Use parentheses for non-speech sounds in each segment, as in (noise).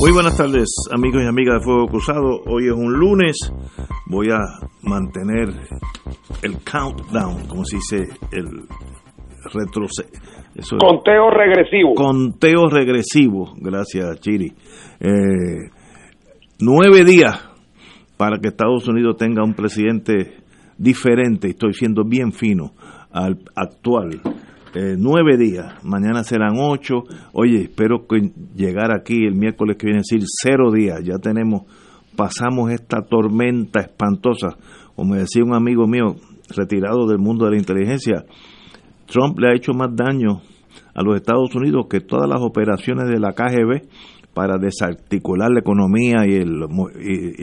Muy buenas tardes, amigos y amigas de Fuego Cruzado. Hoy es un lunes. Voy a mantener el countdown, como se dice, el retroceso. Conteo regresivo. Conteo regresivo. Gracias, Chiri. Eh, nueve días para que Estados Unidos tenga un presidente diferente. Estoy siendo bien fino al actual eh, nueve días, mañana serán ocho. Oye, espero que llegar aquí el miércoles que viene decir cero días. Ya tenemos, pasamos esta tormenta espantosa. Como decía un amigo mío retirado del mundo de la inteligencia, Trump le ha hecho más daño a los Estados Unidos que todas las operaciones de la KGB para desarticular la economía y el, y,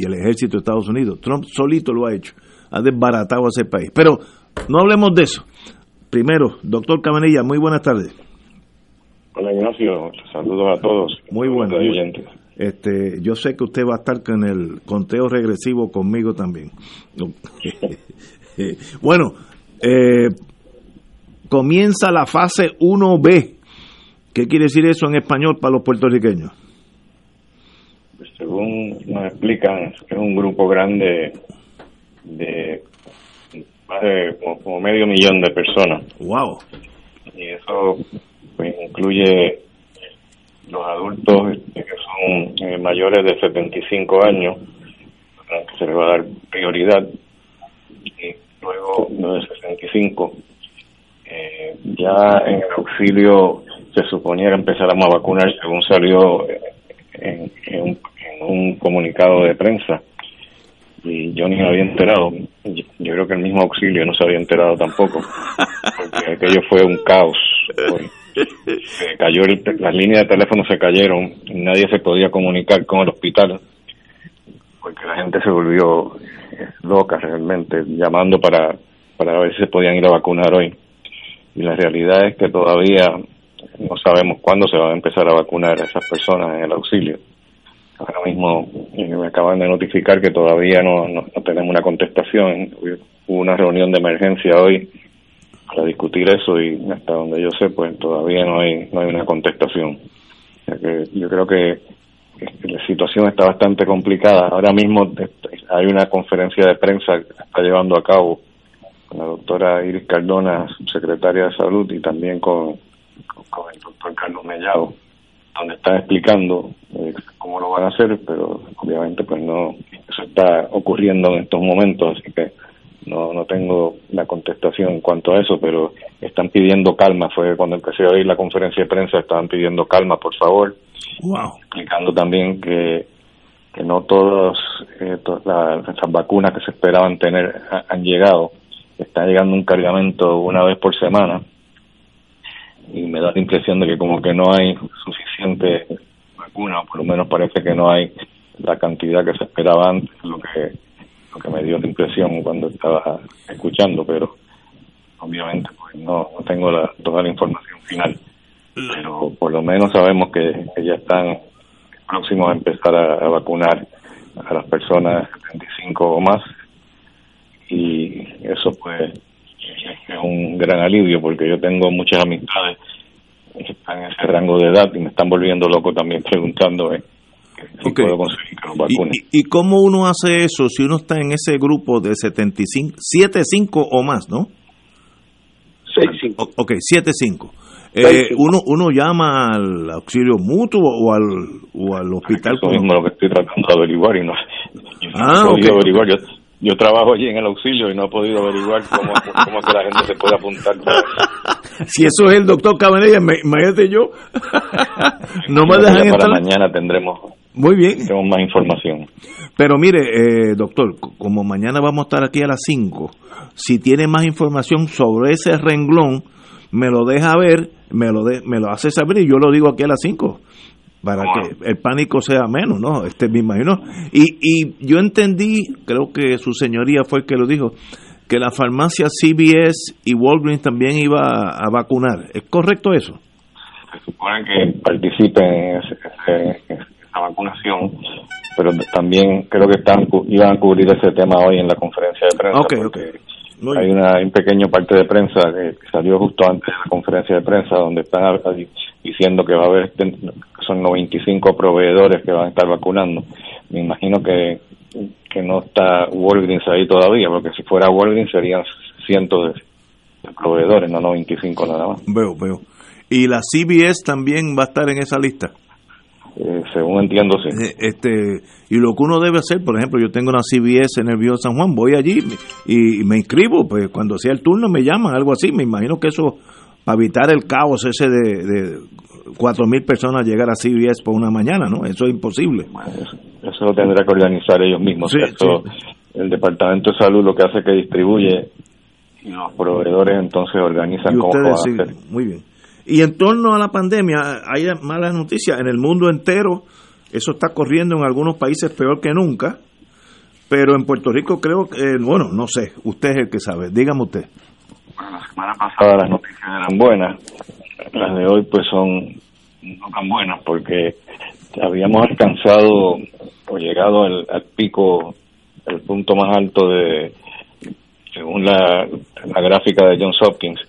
y el ejército de Estados Unidos. Trump solito lo ha hecho, ha desbaratado a ese país. Pero no hablemos de eso. Primero, doctor Cabanilla, muy buenas tardes. Hola Ignacio, saludos a todos. Muy buenas. Este, yo sé que usted va a estar con el conteo regresivo conmigo también. (laughs) bueno, eh, comienza la fase 1B. ¿Qué quiere decir eso en español para los puertorriqueños? Pues según nos explican, es un grupo grande de más de como, medio millón de personas. Wow. Y eso pues, incluye los adultos este, que son eh, mayores de 75 años, que se les va a dar prioridad, y luego los de 65. Eh, ya en el auxilio se suponía que empezáramos a vacunar según salió eh, en, un, en un comunicado de prensa y yo ni me había enterado. Yo, creo que el mismo auxilio no se había enterado tampoco, porque (laughs) aquello fue un caos. Se cayó las líneas de teléfono se cayeron, nadie se podía comunicar con el hospital, porque la gente se volvió eh, loca realmente, llamando para, para ver si se podían ir a vacunar hoy. Y la realidad es que todavía no sabemos cuándo se van a empezar a vacunar a esas personas en el auxilio Ahora mismo eh, me acaban de notificar que todavía no, no, tenemos una contestación. Hubo una reunión de emergencia hoy para discutir eso y hasta donde yo sé, pues todavía no hay no hay una contestación. que yo creo que la situación está bastante complicada. Ahora mismo hay una conferencia de prensa que está llevando a cabo con la doctora Iris Cardona, secretaria de Salud, y también con, con el doctor Carlos Mellado donde están explicando eh, cómo lo van a hacer, pero obviamente pues no, eso está ocurriendo en estos momentos, así que no, no tengo la contestación en cuanto a eso, pero están pidiendo calma, fue cuando empecé a oír la conferencia de prensa, estaban pidiendo calma, por favor, explicando también que, que no todas eh, las, las vacunas que se esperaban tener han llegado, está llegando un cargamento una vez por semana, y me da la impresión de que como que no hay suficiente vacuna, o por lo menos parece que no hay la cantidad que se esperaba antes, lo que, lo que me dio la impresión cuando estaba escuchando, pero obviamente pues no, no tengo la, toda la información final, pero por lo menos sabemos que, ya están próximos a empezar a, vacunar a las personas 75 o más. Y eso pues es un gran alivio porque yo tengo muchas amistades que están en ese rango de edad y me están volviendo loco también (laughs) preguntando si puedo conseguir que vacunen. ¿Y, ¿Y, cómo uno hace eso si uno está en ese grupo de 75, 75 o más, no? 65. Ok, 75. Eh, uno uno llama al auxilio mutuo o al o al hospital. Eso mismo lo que estoy tratando de averiguar y no, ah, no averiguar. Yo, yo trabajo allí en el auxilio y no he podido averiguar cómo, cómo que la gente se puede apuntar. si eso es el doctor Cabanilla, imagínate yo. no me dejan Para mañana tendremos, Muy bien. tendremos más información. Pero mire, eh, doctor, como mañana vamos a estar aquí a las 5, si tiene más información sobre ese renglón, me lo deja ver, me lo, de, me lo hace saber y yo lo digo aquí a las 5. Para que el pánico sea menos, ¿no? Este me imagino. Y, y yo entendí, creo que su señoría fue el que lo dijo, que la farmacia CBS y Walgreens también iba a, vacunar. ¿Es correcto eso? Se supone que participen en, esa vacunación, pero también creo que están iban a cubrir ese tema hoy en la conferencia de prensa. Okay, okay. Hay una, un pequeño parte de prensa que salió justo antes de la conferencia de prensa donde están diciendo que va a haber, son 95 proveedores que van a estar vacunando. Me imagino que, que no está Walgreens ahí todavía, porque si fuera Walgreens serían cientos de, proveedores, no 95 nada más. Veo, veo. ¿Y la CBS también va a estar en esa lista? Eh, según entiendo, sí. Eh, este, y lo que uno debe hacer, por ejemplo, yo tengo una CBS en el Río San Juan, voy allí y, me inscribo, pues cuando sea el turno me llaman, algo así. Me imagino que eso, para evitar el caos ese de, de 4.000 personas llegar a CBS por una mañana, ¿no? Eso es imposible. eso, lo tendrá que organizar ellos mismos. El Departamento de Salud lo que hace es que distribuye y los proveedores entonces organizan cómo va a hacer. Muy bien. Y en torno a la pandemia, hay malas noticias en el mundo entero. Eso está corriendo en algunos países peor que nunca. Pero en Puerto Rico creo que, bueno, no sé, usted es el que sabe. Dígame usted. Bueno, la semana pasada las noticias eran buenas. Las de hoy pues son no tan buenas porque habíamos alcanzado o llegado al, pico, el punto más alto de, según la, la gráfica de Johns Hopkins,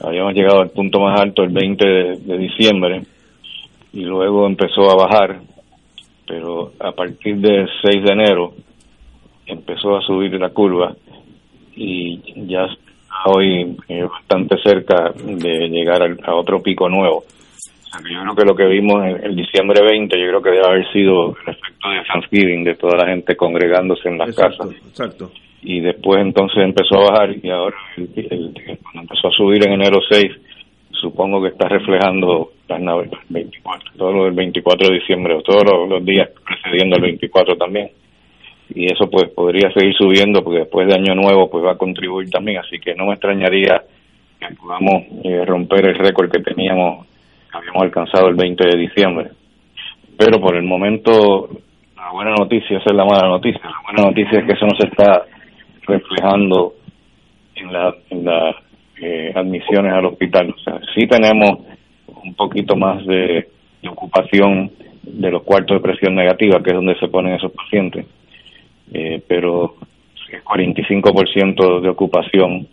habíamos llegado al punto más alto el 20 de, diciembre y luego empezó a bajar, pero a partir del 6 de enero empezó a subir la curva y ya hoy bastante cerca de llegar a, otro pico nuevo. yo creo que lo que vimos en el diciembre 20, yo creo que debe haber sido el efecto de Thanksgiving, de toda la gente congregándose en las casas. Exacto y después entonces empezó a bajar y ahora cuando empezó a subir en enero 6 supongo que está reflejando las naves 24 todo lo del 24 de diciembre o todos los, días precediendo el 24 también. Y eso pues podría seguir subiendo porque después de año nuevo pues va a contribuir también. Así que no me extrañaría que podamos eh, romper el récord que teníamos que habíamos alcanzado el 20 de diciembre. Pero por el momento la buena noticia esa es la mala noticia. La buena noticia es que eso no se está reflejando en las en la, eh, admisiones al hospital. O sea, sí tenemos un poquito más de, ocupación de los cuartos de presión negativa, que es donde se ponen esos pacientes, eh, pero es 45% de ocupación,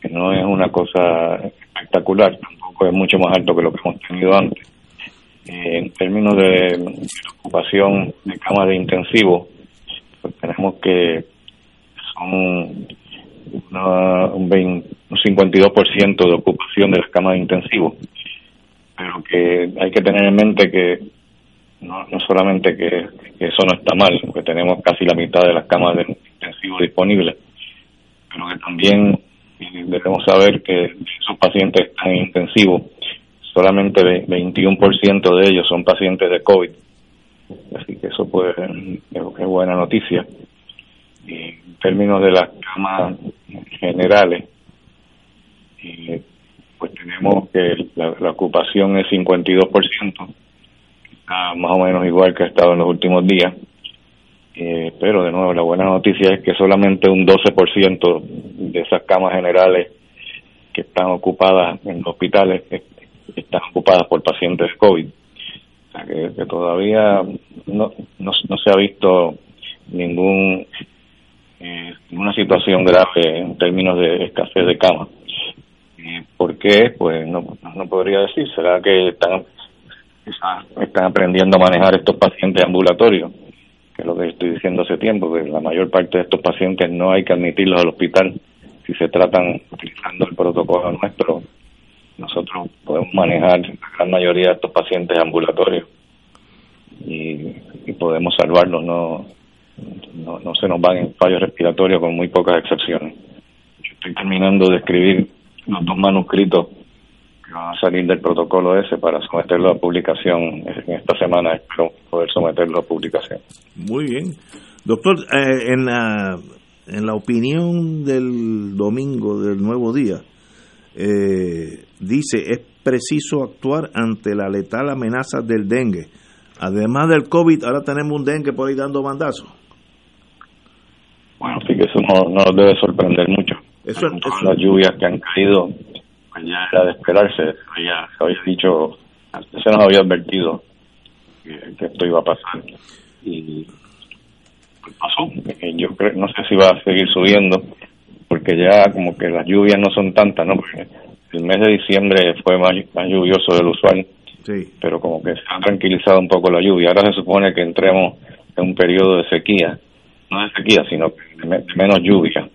que no es una cosa espectacular, tampoco es mucho más alto que lo que hemos tenido antes. Eh, en términos de, de, ocupación de camas de intensivo, pues tenemos que son un, 52% de ocupación de las camas de intensivo. Pero que hay que tener en mente que no, no solamente que, eso no está mal, que tenemos casi la mitad de las camas de intensivo disponibles, pero que también debemos saber que esos pacientes están en intensivo, solamente 21% de ellos son pacientes de COVID. Así que eso puede es buena noticia en términos de las camas generales, pues tenemos que la, ocupación es 52%, está más o menos igual que ha estado en los últimos días, eh, pero de nuevo la buena noticia es que solamente un 12% de esas camas generales que están ocupadas en hospitales están ocupadas por pacientes COVID. O sea que, todavía no, no, no se ha visto ningún eh, una situación grave en términos de escasez de cama. ¿Por qué? Pues no, no podría decir. ¿Será que están, están aprendiendo a manejar estos pacientes ambulatorios? Que es lo que estoy diciendo hace tiempo, que la mayor parte de estos pacientes no hay que admitirlos al hospital si se tratan utilizando el protocolo nuestro. Nosotros podemos manejar la gran mayoría de estos pacientes ambulatorios y podemos salvarlos, no no, no se nos van en fallos respiratorios con muy pocas excepciones. Yo estoy terminando de escribir los dos manuscritos que van a salir del protocolo ese para someterlo a publicación en esta semana. Espero poder someterlo a publicación. Muy bien. Doctor, eh, en, la, en la opinión del domingo del nuevo día, eh, dice, es preciso actuar ante la letal amenaza del dengue Además del COVID, ahora tenemos un dengue por ahí dando bandazos. Bueno, sí que eso no, no debe sorprender mucho. Eso, las lluvias que han caído, pues ya era de esperarse. Ya se había dicho, se nos había advertido que, esto iba a pasar. Y pues pasó. Yo creo, no sé si va a seguir subiendo, porque ya como que las lluvias no son tantas, ¿no? Porque el mes de diciembre fue más, más lluvioso del usual. Sí. Pero como que se ha tranquilizado un poco la lluvia. Ahora se supone que entremos en un periodo de sequía no de sequía, sino de, menos lluvia.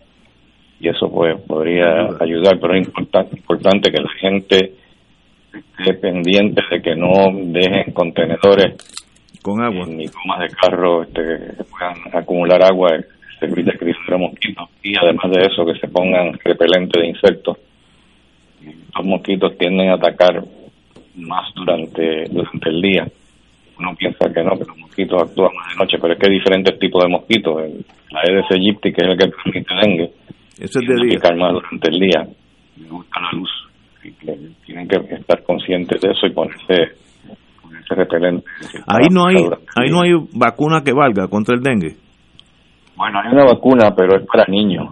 Y eso pues podría ayudar, pero es importante, importante que la gente esté pendiente de que no dejen contenedores con agua. ni comas de carro este, que puedan acumular agua de criadero de mosquitos. Y además de eso que se pongan repelentes de insectos. Los mosquitos tienden a atacar más durante durante el día uno piensa que no, que los mosquitos actúan más de noche, pero es que hay diferentes tipos de mosquitos. La Aedes aegypti, que es el que transmite dengue, eso es de día. más durante el día. Me gusta la luz. tienen que estar conscientes de eso y ponerse, ponerse repelente. Ahí no hay, ahí no hay vacuna que valga contra el dengue. Bueno, hay una vacuna, pero es para niños.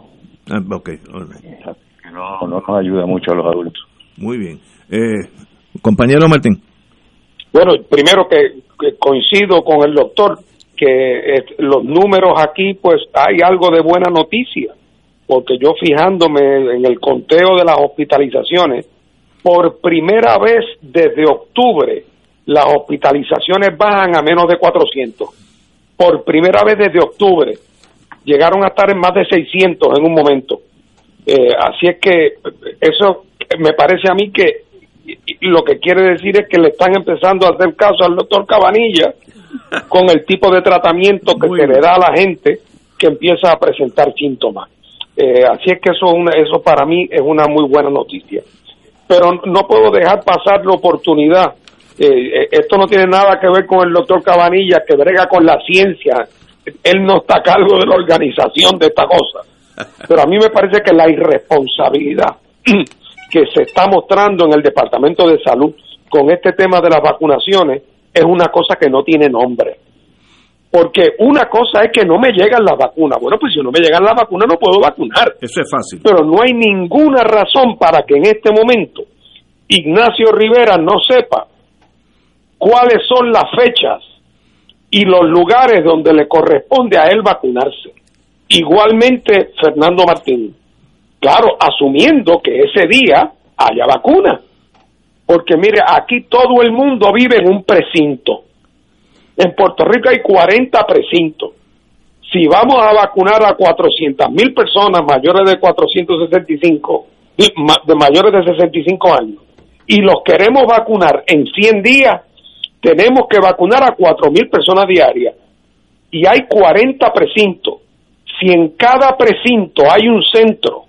Ah, ok. Que no, no nos ayuda mucho a los adultos. Muy bien. Eh, compañero Martín. Bueno, primero que coincido con el doctor que los números aquí, pues hay algo de buena noticia, porque yo fijándome en el conteo de las hospitalizaciones, por primera vez desde octubre, las hospitalizaciones bajan a menos de 400. Por primera vez desde octubre, llegaron a estar en más de 600 en un momento. Eh, así es que eso me parece a mí que lo que quiere decir es que le están empezando a hacer caso al doctor Cabanilla con el tipo de tratamiento que se le da a la gente que empieza a presentar síntomas. Eh, así es que eso, eso para mí es una muy buena noticia. Pero no puedo dejar pasar la oportunidad. Eh, eh, esto no tiene nada que ver con el doctor Cabanilla que brega con la ciencia. Él no está a cargo de la organización de esta cosa. Pero a mí me parece que la irresponsabilidad que se está mostrando en el Departamento de Salud con este tema de las vacunaciones es una cosa que no tiene nombre. Porque una cosa es que no me llegan las vacunas. Bueno, pues si no me llegan las vacunas no puedo vacunar. Eso es fácil. Pero no hay ninguna razón para que en este momento Ignacio Rivera no sepa cuáles son las fechas y los lugares donde le corresponde a él vacunarse. Igualmente Fernando Martín. Claro, asumiendo que ese día haya vacuna. Porque mire, aquí todo el mundo vive en un precinto. En Puerto Rico hay 40 precintos. Si vamos a vacunar a 400 mil personas mayores de 465, de mayores de 65 años, y los queremos vacunar en 100 días, tenemos que vacunar a 4 mil personas diarias. Y hay 40 precintos. Si en cada precinto hay un centro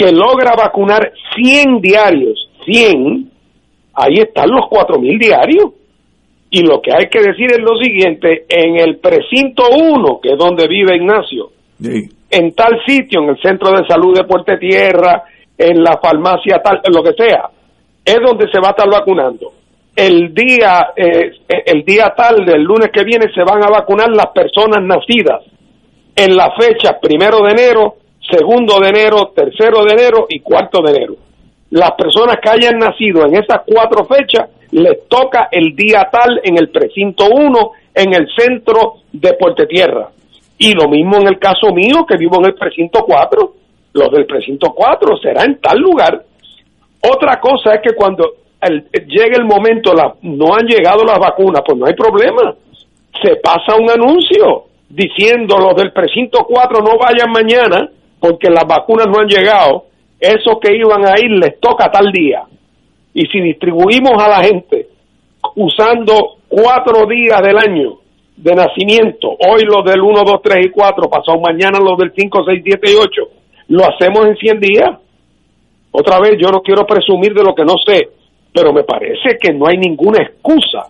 que logra vacunar 100 diarios, 100, ahí están los 4.000 diarios. Y lo que hay que decir es lo siguiente, en el precinto 1, que es donde vive Ignacio, en tal sitio, en el centro de salud de Puerto Tierra, en la farmacia tal, lo que sea, es donde se va a estar vacunando. El día, eh, el día tal del lunes que viene se van a vacunar las personas nacidas en la fecha primero de enero segundo de enero, tercero de enero y cuarto de enero. Las personas que hayan nacido en esas cuatro fechas les toca el día tal en el precinto 1 en el centro de Puerto Tierra. Y lo mismo en el caso mío, que vivo en el precinto 4. Los del precinto 4 será en tal lugar. Otra cosa es que cuando llegue el momento, la, no han llegado las vacunas, pues no hay problema. Se pasa un anuncio diciendo los del precinto 4 no vayan mañana porque las vacunas no han llegado, esos que iban a ir les toca tal día. Y si distribuimos a la gente usando cuatro días del año de nacimiento, hoy los del 1, 2, 3 y 4, pasado mañana los del 5, 6, 7 y 8, lo hacemos en 100 días. Otra vez, yo no quiero presumir de lo que no sé, pero me parece que no hay ninguna excusa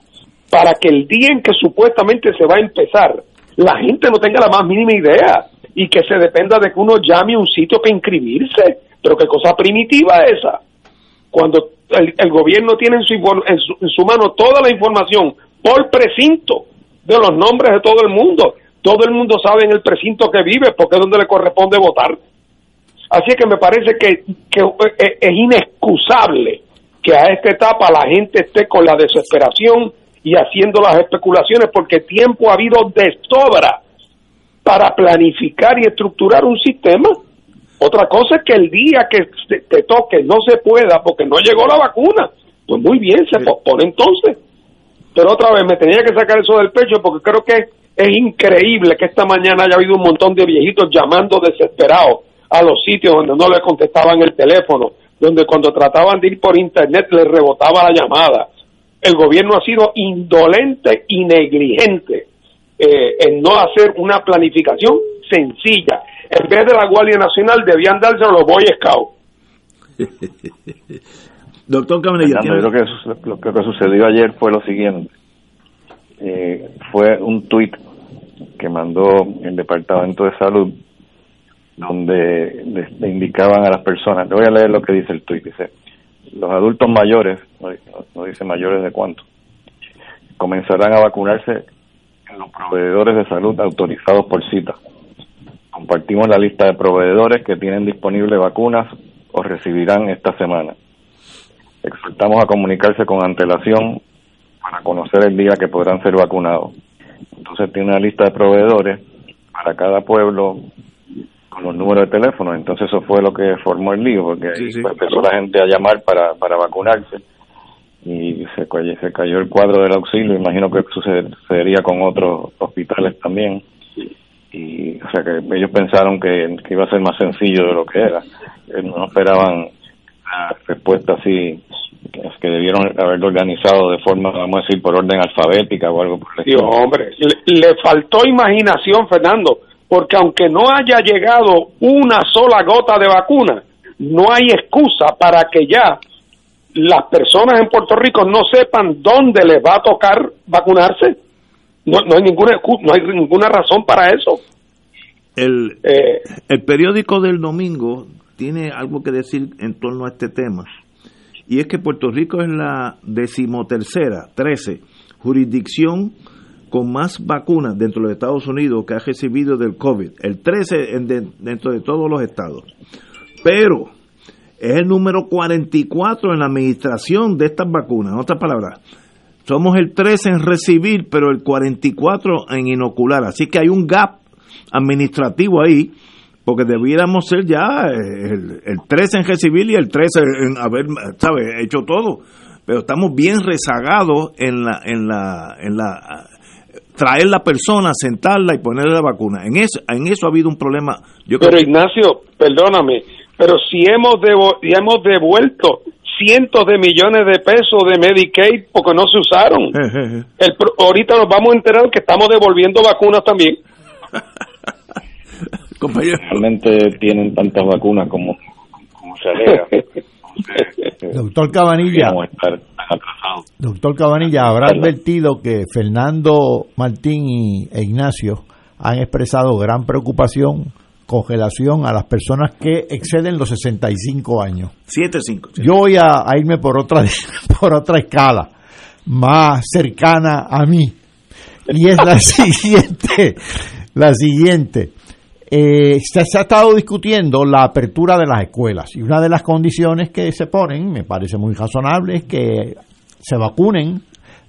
para que el día en que supuestamente se va a empezar, la gente no tenga la más mínima idea y que se dependa de que uno llame a un sitio para inscribirse. Pero qué cosa primitiva esa. Cuando el, gobierno tiene en su, en, su, mano toda la información por precinto de los nombres de todo el mundo. Todo el mundo sabe en el precinto que vive porque es donde le corresponde votar. Así que me parece que, que es inexcusable que a esta etapa la gente esté con la desesperación y haciendo las especulaciones porque tiempo ha habido de sobra para planificar y estructurar un sistema. Otra cosa es que el día que te toque no se pueda porque no llegó la vacuna. Pues muy bien, se pospone entonces. Pero otra vez me tenía que sacar eso del pecho porque creo que es increíble que esta mañana haya habido un montón de viejitos llamando desesperados a los sitios donde no le contestaban el teléfono, donde cuando trataban de ir por internet les rebotaba la llamada. El gobierno ha sido indolente y negligente eh, en no hacer una planificación sencilla. En vez de la Guardia Nacional debían darse a los Boy Scouts. (laughs) Doctor Caminilla. Yo creo que lo que sucedió ayer fue lo siguiente. Eh, fue un tuit que mandó el Departamento de Salud donde le, indicaban a las personas, le voy a leer lo que dice el tuit, dice, los adultos mayores, no, dice mayores de cuánto, comenzarán a vacunarse los proveedores de salud autorizados por cita. Compartimos la lista de proveedores que tienen disponibles vacunas o recibirán esta semana. Exhortamos a comunicarse con antelación para conocer el día que podrán ser vacunados. Entonces tiene una lista de proveedores para cada pueblo con los números de teléfono. Entonces eso fue lo que formó el lío, porque empezó la gente a llamar para, para vacunarse y se, se cayó el cuadro del auxilio. Imagino que sucedería con otros hospitales también. Y, o sea, que ellos pensaron que, que iba a ser más sencillo de lo que era. Eh, no esperaban la respuesta así que debieron haberlo organizado de forma, vamos a decir, por orden alfabética o algo por el estilo. hombre, le, faltó imaginación, Fernando, porque aunque no haya llegado una sola gota de vacuna, no hay excusa para que ya las personas en Puerto Rico no sepan dónde les va a tocar vacunarse. No, no hay ninguna no hay ninguna razón para eso. El, eh, el periódico del domingo tiene algo que decir en torno a este tema y es que Puerto Rico es la decimotercera, 13, jurisdicción con más vacunas dentro de los Estados Unidos que ha recibido del COVID, el 13 dentro de todos los estados. Pero es el número 44 en la administración de estas vacunas, en otras palabras. Somos el 13 en recibir, pero el 44 en inocular. Así que hay un gap administrativo ahí porque debiéramos ser ya el, el 13 en recibir y el 13 en haber, ¿sabes?, hecho todo. Pero estamos bien rezagados en la, en la, en la, traer la persona, sentarla y ponerle la vacuna. En eso, en eso ha habido un problema. Yo pero Ignacio, perdóname, pero si hemos, hemos devuelto cientos de millones de pesos de Medicaid porque no se usaron. El, ahorita nos vamos a enterar que estamos devolviendo vacunas también. (laughs) Realmente tienen tantas vacunas como, como se alega. (laughs) Doctor Cabanilla, doctor Cabanilla, habrá advertido que Fernando Martín y, e Ignacio han expresado gran preocupación con relación a las personas que exceden los 65 años. 75. Yo voy a, a, irme por otra, (laughs) por otra escala, más cercana a mí. Y es la (laughs) siguiente, la siguiente eh, se, ha estado discutiendo la apertura de las escuelas y una de las condiciones que se ponen, me parece muy razonable, es que se vacunen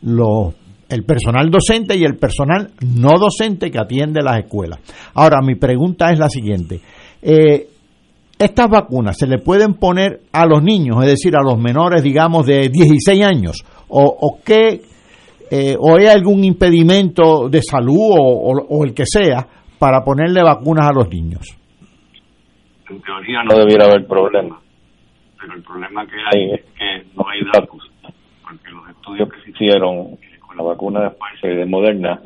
los, el personal docente y el personal no docente que atiende las escuelas. Ahora, mi pregunta es la siguiente. Eh, ¿Estas vacunas se le pueden poner a los niños, es decir, a los menores, digamos, de 16 años? ¿O, o qué, eh, o hay algún impedimento de salud o el que sea para ponerle vacunas a los niños? En teoría no debiera haber problema, pero el problema que hay es que no hay datos, porque los estudios que se hicieron con la vacuna de Pfizer y de Moderna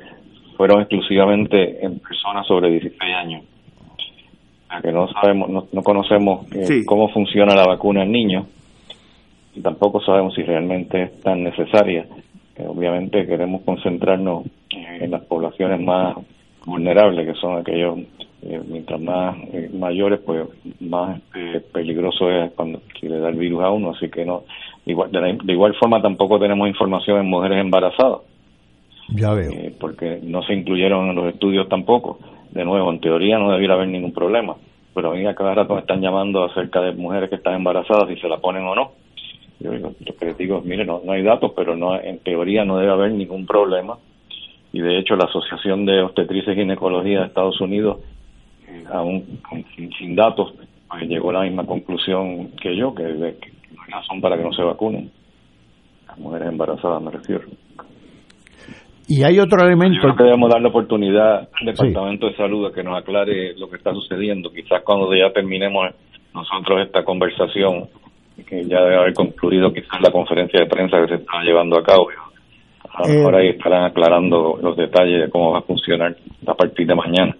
fueron exclusivamente en personas sobre 16 años. O sea que no sabemos, no, conocemos eh, cómo funciona la vacuna en niños y tampoco sabemos si realmente es tan necesaria. Eh, obviamente queremos concentrarnos en las poblaciones más vulnerables, que son aquellos, eh, mientras más eh, mayores, pues más eh, peligroso es cuando si le da el virus a uno, así que no, igual, de, igual forma tampoco tenemos información en mujeres embarazadas, Ya veo. Eh, porque no se incluyeron en los estudios tampoco. De nuevo, en teoría no debiera haber ningún problema, pero a mí a cada rato me están llamando acerca de mujeres que están embarazadas, si se la ponen o no. Yo digo, lo que les digo, mire, no, no hay datos, pero no en teoría no debe haber ningún problema. Y de hecho la Asociación de Obstetricia y Ginecología de Estados Unidos, eh, aún sin, sin datos, pues, llegó a la misma conclusión que yo, que, razón para que no se vacunen. Las mujeres embarazadas me refiero. Y hay otro Yo elemento. creo que debemos dar la oportunidad al Departamento de Salud a que nos aclare lo que está sucediendo. Quizás cuando ya terminemos nosotros esta conversación, que ya debe haber concluido quizás la conferencia de prensa que se está llevando a cabo. A lo Eh, mejor ahí estarán aclarando los detalles de cómo va a funcionar a partir de mañana.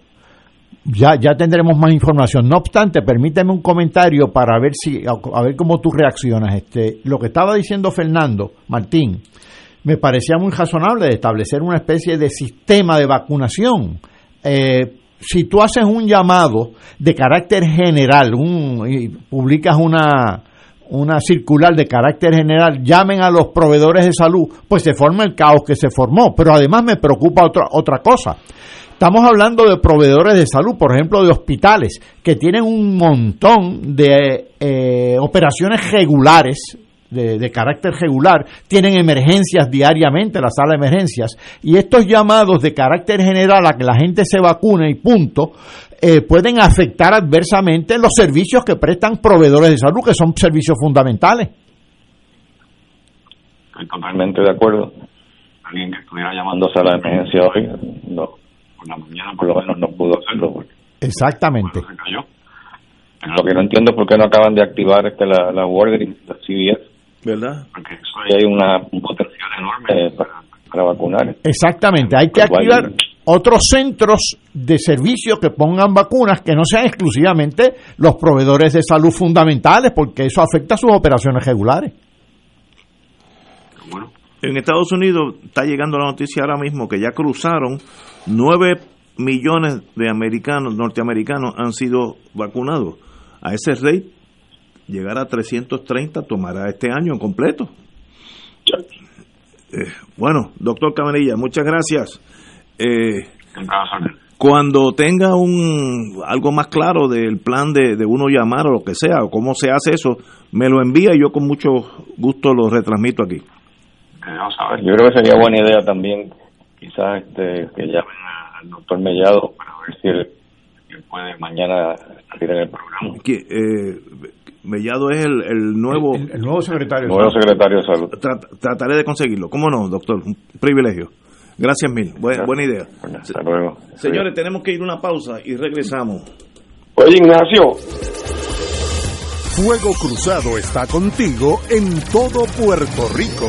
Ya, ya tendremos más información. No obstante, permíteme un comentario para ver si, a ver cómo tú reaccionas. Este, lo que estaba diciendo Fernando Martín, me parecía muy razonable de establecer una especie de sistema de vacunación. Eh, si tú haces un llamado de carácter general, un, y publicas una, una circular de carácter general, llamen a los proveedores de salud, pues se forma el caos que se formó. Pero además me preocupa otra, otra cosa. Estamos hablando de proveedores de salud, por ejemplo, de hospitales, que tienen un montón de eh, operaciones regulares, de, carácter regular, tienen emergencias diariamente, la sala de emergencias, y estos llamados de carácter general a que la gente se vacune y punto, eh, pueden afectar adversamente los servicios que prestan proveedores de salud, que son servicios fundamentales. Estoy totalmente de acuerdo. Alguien que estuviera llamando a de emergencia hoy, no, por la mañana por lo menos no pudo hacerlo porque Exactamente. se cayó. Pero lo que no entiendo es por qué no acaban de activar este, la, la Walgreens, la CVS, ¿Verdad? porque eso ahí hay una, un potencial enorme para, para vacunar. Exactamente, hay que activar otros centros de servicio que pongan vacunas que no sean exclusivamente los proveedores de salud fundamentales, porque eso afecta a sus operaciones regulares. Bueno, En Estados Unidos está llegando la noticia ahora mismo que ya cruzaron 9 millones de americanos, norteamericanos han sido vacunados. A ese rate, llegar a 330 tomará este año completo. Eh, bueno, doctor Camarilla, muchas gracias. Eh, cuando tenga un algo más claro del plan de, de uno llamar o lo que sea, o cómo se hace eso, me lo envía y yo con mucho gusto lo retransmito aquí. Vamos a ver. Yo creo que sería buena idea también, quizás este, que llamen al doctor Mellado para ver si él, él puede mañana salir en el programa. eh, Mellado es el, el nuevo El, nuevo secretario. Nuevo secretario de Salud. Tra- trataré de conseguirlo cómo no doctor un privilegio gracias mil Buen- buena idea Bueno, hasta luego. señores tenemos que ir a una pausa y regresamos Oye, Ignacio, Fuego Cruzado está contigo en todo Puerto Rico.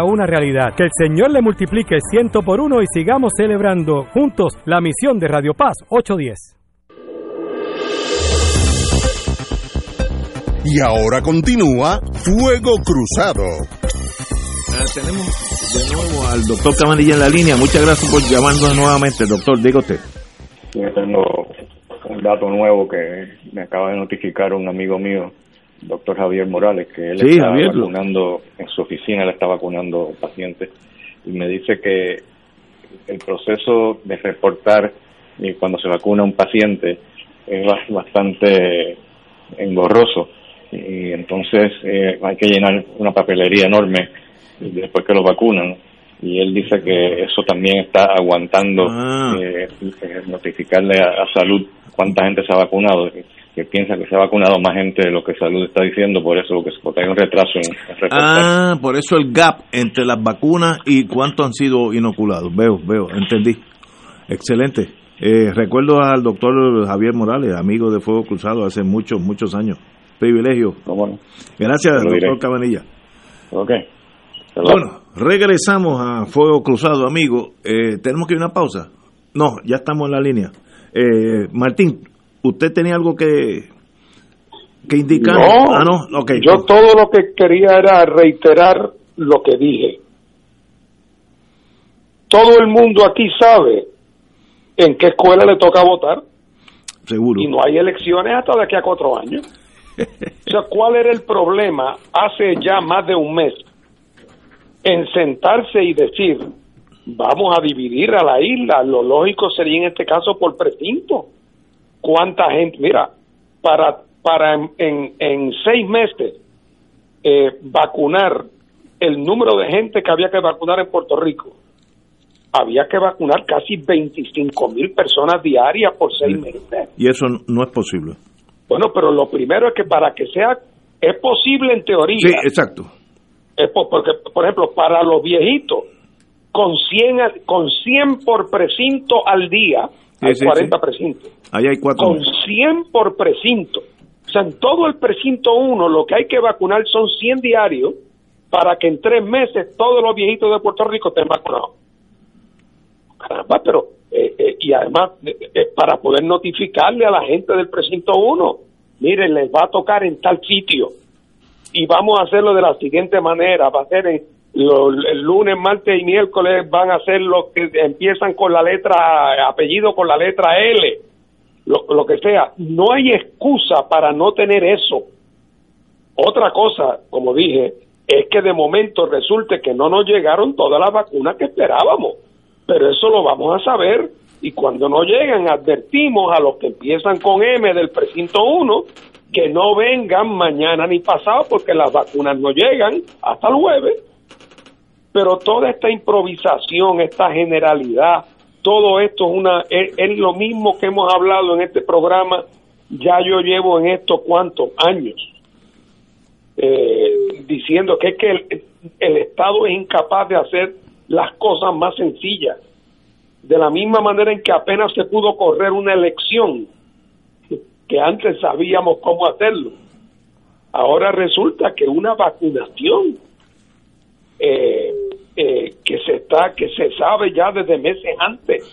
una realidad. Que el Señor le multiplique ciento por uno y sigamos celebrando juntos la misión de Radio Paz 810. Y ahora continúa Fuego Cruzado. Ah, tenemos de nuevo al doctor Camarilla en la línea. Muchas gracias por llamarnos nuevamente, doctor. Diga usted. Yo tengo un dato nuevo que me acaba de notificar un amigo mío doctor Javier Morales, que él está vacunando, en su oficina le está vacunando pacientes, y me dice que el proceso de reportar eh, cuando se vacuna un paciente es bastante engorroso y entonces eh, hay que llenar una papelería enorme después que lo vacunan y él dice que eso también está aguantando ah. eh, notificarle a, a, salud cuánta gente se ha vacunado que piensa que se ha vacunado más gente de lo que salud está diciendo, por eso porque hay un retraso en Ah, por eso el gap entre las vacunas y cuántos han sido inoculados. Veo, veo, entendí. Excelente. Eh, recuerdo al doctor Javier Morales, amigo de Fuego Cruzado hace muchos, muchos años. Privilegio. ¿Cómo Gracias, doctor Cabanilla. Ok. Bueno, regresamos a Fuego Cruzado, amigo. Eh, ¿Tenemos que ir a una pausa? No, ya estamos en la línea. Eh, Martín, ¿Usted tenía algo que, que indicar? No, ah, no? yo todo lo que quería era reiterar lo que dije. Todo el mundo aquí sabe en qué escuela le toca votar. Seguro. Y no hay elecciones hasta de aquí a cuatro años. o sea, ¿cuál era el problema hace ya más de un mes en sentarse y decir, vamos a dividir a la isla? Lo lógico sería en este caso por precinto cuánta gente, mira, para, para en, en, seis meses eh, vacunar el número de gente que había que vacunar en Puerto Rico, había que vacunar casi 25 mil personas diarias por seis meses. Y eso no es posible. Bueno, pero lo primero es que para que sea, es posible en teoría. Sí, exacto. Es porque, por ejemplo, para los viejitos, con 100, con 100 por precinto al día, hay 40 precintos. Ahí hay cuatro. Con 100 por precinto. O sea, en todo el precinto 1 lo que hay que vacunar son 100 diarios para que en tres meses todos los viejitos de Puerto Rico estén vacunados. Caramba, pero, eh, eh, y además, eh, para poder notificarle a la gente del precinto 1, miren, les va a tocar en tal sitio y vamos a hacerlo de la siguiente manera, va a ser en, el lunes, martes y miércoles van a ser los que empiezan con la letra, apellido con la letra L, lo, lo que sea. No hay excusa para no tener eso. Otra cosa, como dije, es que de momento resulte que no nos llegaron todas las vacunas que esperábamos, pero eso lo vamos a saber y cuando no llegan advertimos a los que empiezan con M del precinto 1 que no vengan mañana ni pasado porque las vacunas no llegan hasta el jueves pero toda esta improvisación, esta generalidad, todo esto es, una, es, lo mismo que hemos hablado en este programa, ya yo llevo en esto cuántos años, eh, diciendo que es que el, el Estado es incapaz de hacer las cosas más sencillas, de la misma manera en que apenas se pudo correr una elección, que antes sabíamos cómo hacerlo. Ahora resulta que una vacunación eh, está que se sabe ya desde meses antes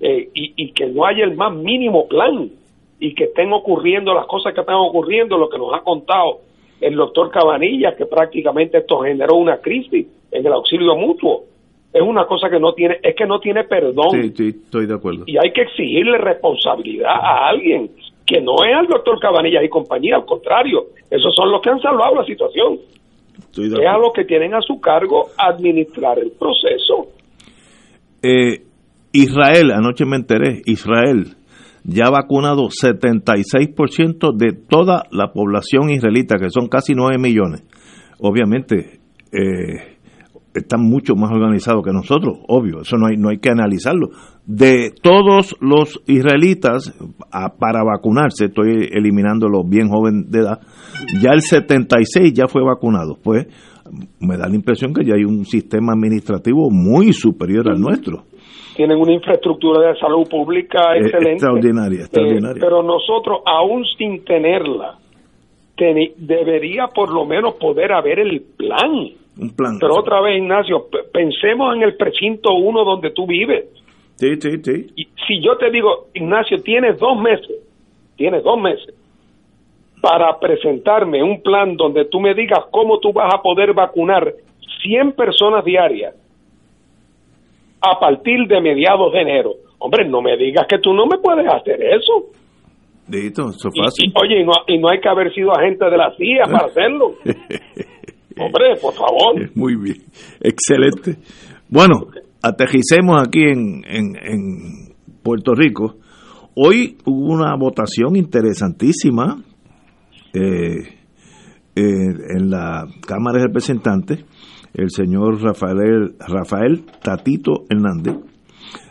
eh, y, y, que no hay el más mínimo plan y que estén ocurriendo las cosas que están ocurriendo lo que nos ha contado el doctor Cabanilla que prácticamente esto generó una crisis en el auxilio mutuo. Es una cosa que no tiene es que no tiene perdón. Sí, sí, estoy de acuerdo. Y hay que exigirle responsabilidad a alguien que no es al doctor Cabanilla y compañía al contrario esos son los que han salvado la situación es a los que tienen a su cargo administrar el proceso. Eh, Israel, anoche me enteré, Israel ya ha vacunado 76% de toda la población israelita, que son casi 9 millones. Obviamente, eh, están mucho más organizados que nosotros, obvio, eso no hay, no hay que analizarlo. De todos los israelitas para vacunarse, estoy eliminando los bien jóvenes de edad, ya el 76 ya fue vacunado. Pues me da la impresión que ya hay un sistema administrativo muy superior al nuestro. Tienen una infraestructura de salud pública Eh, excelente. extraordinaria, extraordinaria. Eh, pero nosotros, aún sin tenerla, debería por lo menos poder haber el plan. Un plan. Pero otra vez, Ignacio, pensemos en el precinto 1 donde tú vives. Sí, sí, sí. Y si yo te digo, Ignacio, tienes dos meses, tienes dos meses para presentarme un plan donde tú me digas cómo tú vas a poder vacunar 100 personas diarias a partir de mediados de enero. Hombre, no me digas que tú no me puedes hacer eso. Listo, eso Y- fácil. y, oye, y no, y no hay que haber sido agente de la CIA para (laughs) hacerlo. Hombre, por favor. Muy bien, excelente. Bueno, aterricemos aquí en, en, Puerto Rico. Hoy hubo una votación interesantísima eh, eh, en la Cámara de Representantes. El señor Rafael, Rafael Tatito Hernández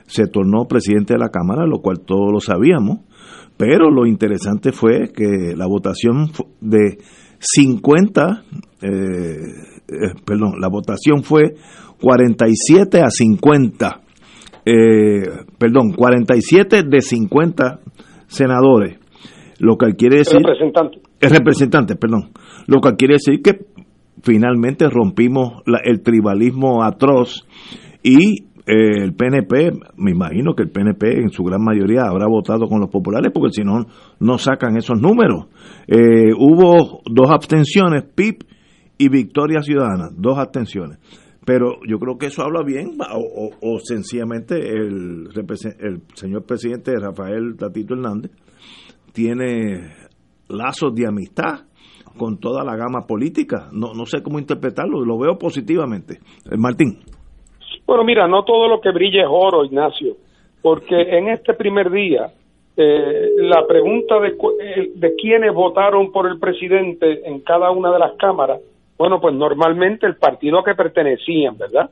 se tornó presidente de la Cámara, lo cual todos lo sabíamos, pero lo interesante fue que la votación de 50, eh, eh, perdón, la votación fue 47 a 50, eh, perdón, 47 de 50 senadores, lo que quiere decir... Representante. El representante, perdón. Lo que quiere decir que finalmente rompimos la- el tribalismo atroz y eh, el PNP, me imagino que el PNP en su gran mayoría habrá votado con los populares porque si no, no sacan esos números. Eh, hubo dos abstenciones, PIP y Victoria Ciudadana, dos abstenciones. Pero yo creo que eso habla bien, o, sencillamente el, el señor presidente Rafael Tatito Hernández tiene lazos de amistad con toda la gama política. No, no sé cómo interpretarlo, lo veo positivamente. Eh, Martín. Bueno, mira, no todo lo que brilla es oro, Ignacio, porque en este primer día eh, la pregunta de, eh, de quiénes votaron por el presidente en cada una de las cámaras, bueno, pues normalmente el partido a que pertenecían, ¿verdad?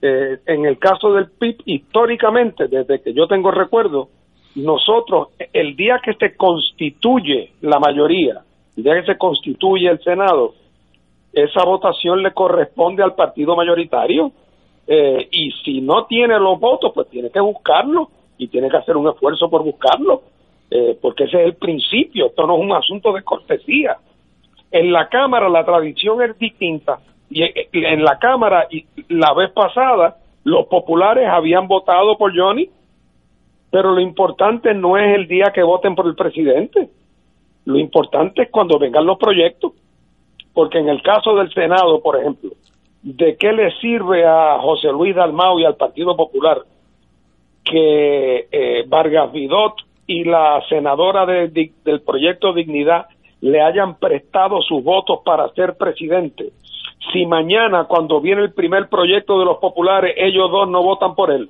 Eh, en el caso del PIB, históricamente, desde que yo tengo recuerdo, nosotros, el día que se constituye la mayoría, el día que se constituye el Senado, esa votación le corresponde al partido mayoritario. Eh, y si no tiene los votos, pues tiene que buscarlo y tiene que hacer un esfuerzo por buscarlo, eh, porque ese es el principio, esto no es un asunto de cortesía. En la Cámara la tradición es distinta. Y eh, en la Cámara y la vez pasada los populares habían votado por Johnny, pero lo importante no es el día que voten por el presidente, lo importante es cuando vengan los proyectos, porque en el caso del Senado, por ejemplo, ¿de qué le sirve a José Luis Dalmau y al Partido Popular que eh, Vargas Vidot y la senadora de- del proyecto Dignidad le hayan prestado sus votos para ser presidente? Si mañana, cuando viene el primer proyecto de los populares, ellos dos no votan por él,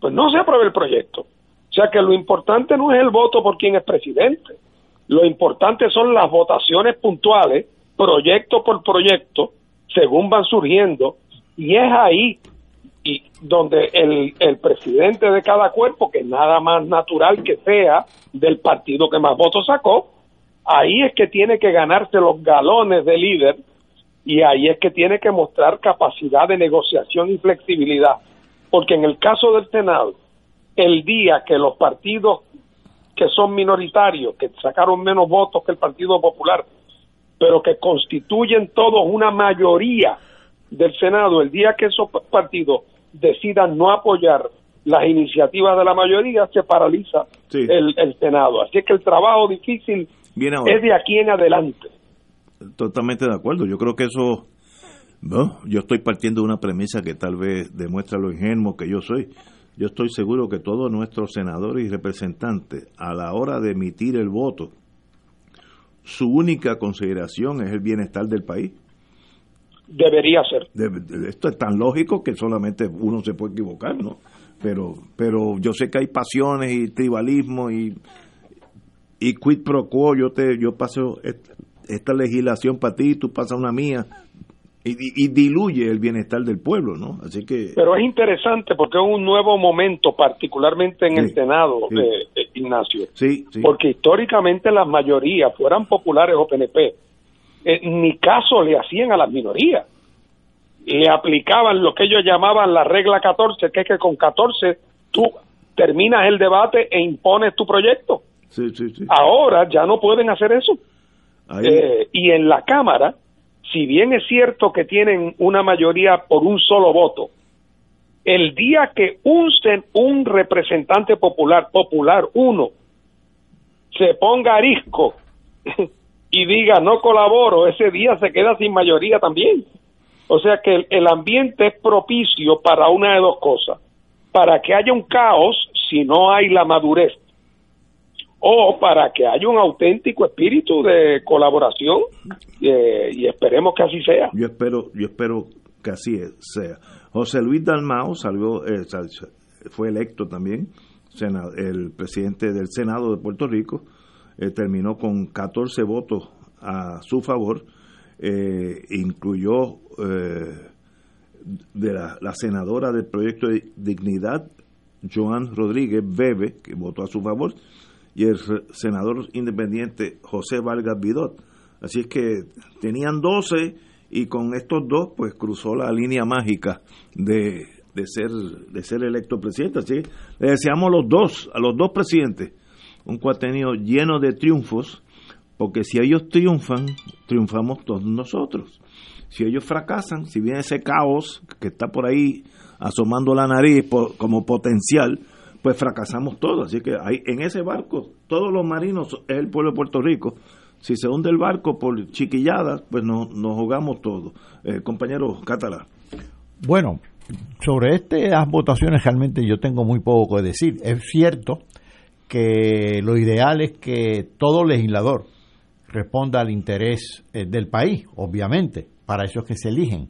pues no se aprueba el proyecto. O sea que lo importante no es el voto por quien es presidente, lo importante son las votaciones puntuales, proyecto por proyecto, según van surgiendo, y es ahí y donde el, el presidente de cada cuerpo, que nada más natural que sea del partido que más votos sacó, ahí es que tiene que ganarse los galones de líder y ahí es que tiene que mostrar capacidad de negociación y flexibilidad. Porque en el caso del Senado, el día que los partidos que son minoritarios, que sacaron menos votos que el Partido Popular, pero que constituyen todos una mayoría del Senado, el día que esos pa- partidos decidan no apoyar las iniciativas de la mayoría, se paraliza Sí. el, el Senado. Así que el trabajo difícil Viene ahora. es de aquí en adelante. Totalmente de acuerdo. Yo creo que eso, no, yo estoy partiendo de una premisa que tal vez demuestra lo ingenuo que yo soy. Yo estoy seguro que todos nuestros senadores y representantes, a la hora de emitir el voto, su única consideración es el bienestar del país. Debería ser. De- esto es tan lógico que solamente uno se puede equivocar, ¿no? Pero, pero yo sé que hay pasiones y tribalismo y y quid pro quo, yo te yo paso esta, legislación para ti, tú pasas una mía, y, diluye el bienestar del pueblo, ¿no? Así que... Pero es interesante porque es un nuevo momento, particularmente en el Senado, de Ignacio. Sí, Porque históricamente las mayorías, fueran populares o PNP, eh, ni caso le hacían a las minorías. Le aplicaban lo que ellos llamaban la regla 14, que es que con 14 tú terminas el debate e impones tu proyecto. Sí, sí, sí. Ahora ya no pueden hacer eso. Eh, y en la Cámara si bien es cierto que tienen una mayoría por un solo voto, el día que un, un representante popular, popular uno, se ponga arisco (laughs) y diga no colaboro, ese día se queda sin mayoría también. O sea que el ambiente es propicio para una de dos cosas, para que haya un caos si no hay la madurez o para que haya un auténtico espíritu de colaboración eh, y esperemos que así sea. Yo espero, yo espero que así sea. José Luis Dalmao salió, eh, fue electo también, el presidente del Senado de Puerto Rico, eh, terminó con 14 votos a su favor, incluyó de la, la senadora del proyecto de dignidad, Joan Rodríguez Bebe, que votó a su favor, y el senador independiente José Vargas Vidot. Así es que tenían 12 y con estos dos pues cruzó la línea mágica de, de ser de ser electo presidente. Así que le deseamos a los dos, a los dos presidentes, un cuatenio lleno de triunfos, porque si ellos triunfan, triunfamos todos nosotros. Si ellos fracasan, si viene ese caos que está por ahí asomando la nariz como potencial, pues fracasamos todos. Así que hay, en ese barco, todos los marinos es el pueblo de Puerto Rico. Si se hunde el barco por chiquilladas, pues no, nos jugamos todos. Eh, compañero Catalá. Bueno, sobre estas votaciones realmente yo tengo muy poco que decir. Es cierto que lo ideal es que todo legislador responda al interés eh, del país, obviamente, para eso es que se eligen.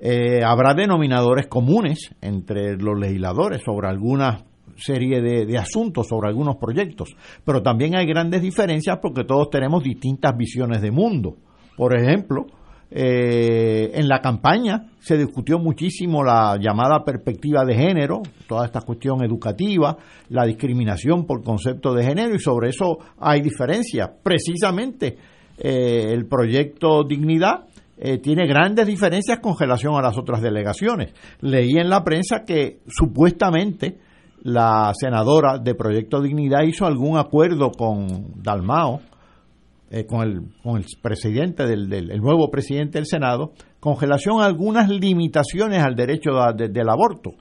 Eh, habrá denominadores comunes entre los legisladores sobre algunas serie de, asuntos, sobre algunos proyectos, pero también hay grandes diferencias porque todos tenemos distintas visiones de mundo. Por ejemplo, eh, en la campaña se discutió muchísimo la llamada perspectiva de género, toda esta cuestión educativa, la discriminación por concepto de género y sobre eso hay diferencias. Precisamente eh, el proyecto Dignidad eh, tiene grandes diferencias con relación a las otras delegaciones. Leí en la prensa que supuestamente la senadora de Proyecto Dignidad hizo algún acuerdo con Dalmao, eh, con, el, con el presidente del, del nuevo presidente del Senado, con relación a algunas limitaciones al derecho del aborto.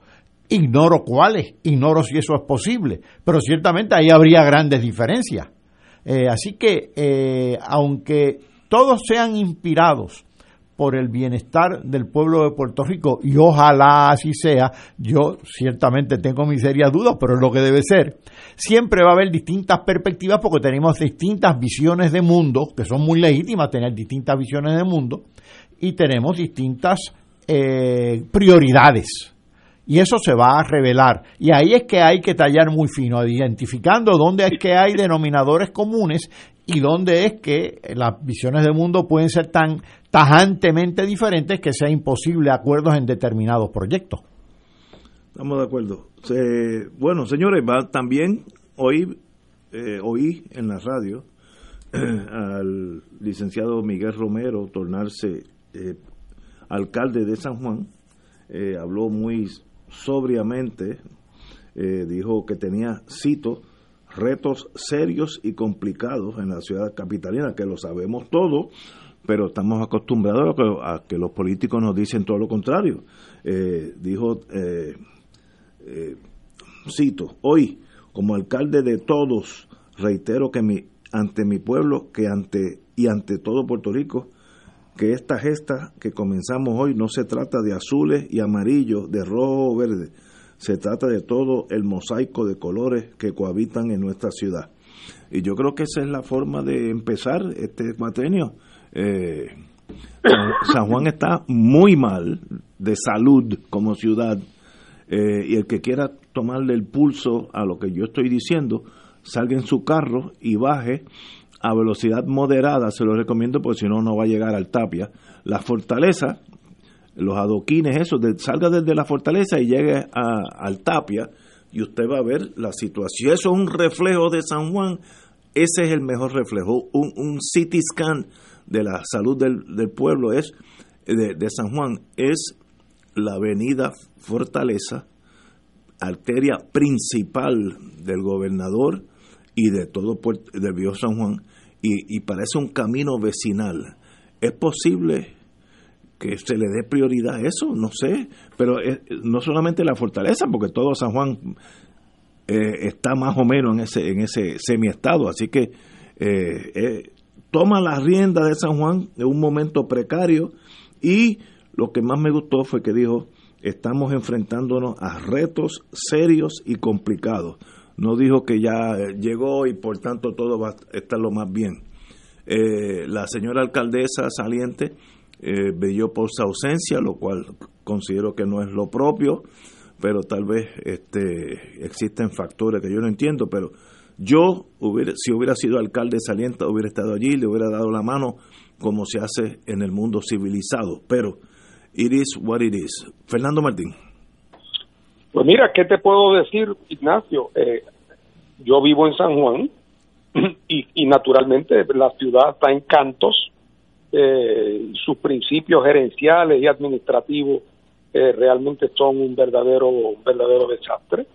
Ignoro cuáles, ignoro si eso es posible, pero ciertamente ahí habría grandes diferencias. Eh, así que, eh, aunque todos sean inspirados por el bienestar del pueblo de Puerto Rico y ojalá así sea, yo ciertamente tengo mis serias dudas, pero es lo que debe ser. Siempre va a haber distintas perspectivas porque tenemos distintas visiones de mundo, que son muy legítimas tener distintas visiones de mundo, y tenemos distintas eh, prioridades. Y eso se va a revelar. Y ahí es que hay que tallar muy fino, identificando dónde es que hay denominadores comunes y dónde es que las visiones del mundo pueden ser tan tajantemente diferentes que sea imposible acuerdos en determinados proyectos. Estamos de acuerdo. bueno, señores, también hoy eh, oí en la radio (clears throat) al licenciado Miguel Romero tornarse eh, alcalde de San Juan. Eh, habló muy sobriamente, dijo que tenía, cito, retos serios y complicados en la ciudad capitalina, que lo sabemos todo, pero estamos acostumbrados a que, los políticos nos dicen todo lo contrario. Eh, dijo, eh, eh, cito, hoy, como alcalde de todos, reitero que mi, ante mi pueblo que ante y ante todo Puerto Rico, que esta gesta que comenzamos hoy no se trata de azules y amarillos, de rojo o verde, se trata de todo el mosaico de colores que cohabitan en nuestra ciudad. Y yo creo que esa es la forma de empezar este matrenio eh, San Juan está muy mal de salud como ciudad eh, y el que quiera tomarle el pulso a lo que yo estoy diciendo, salga en su carro y baje a velocidad moderada, se lo recomiendo porque si no, no va a llegar al Tapia. La fortaleza, los adoquines, eso, salga desde la fortaleza y llegue al Tapia y usted va a ver la situación. Eso es un reflejo de San Juan, ese es el mejor reflejo. Un, un scan de la salud del, pueblo es de, San Juan es la avenida Fortaleza, arteria principal del gobernador y de todo del Viejo San Juan, y, parece un camino vecinal. ¿Es posible que se le dé prioridad a eso? No sé, pero no solamente la fortaleza, porque todo San Juan eh, está más o menos en ese, en ese semiestado, así que eh, eh, toma la rienda de San Juan en un momento precario y lo que más me gustó fue que dijo, estamos enfrentándonos a retos serios y complicados. No dijo que ya eh, llegó y por tanto todo va a estar lo más bien. Eh, la señora alcaldesa saliente eh, por su ausencia, lo cual considero que no es lo propio, pero tal vez este, existen factores que yo no entiendo, pero yo, hubiera, si hubiera sido alcalde saliente, hubiera estado allí, le hubiera dado la mano como se hace en el mundo civilizado, pero it is what it is. Fernando Martín. Pues mira, ¿qué te puedo decir, Ignacio? Eh, yo vivo en San Juan (clears throat) y, naturalmente la ciudad está en cantos. Eh, sus principios gerenciales y administrativos eh, realmente son un verdadero, un verdadero desastre.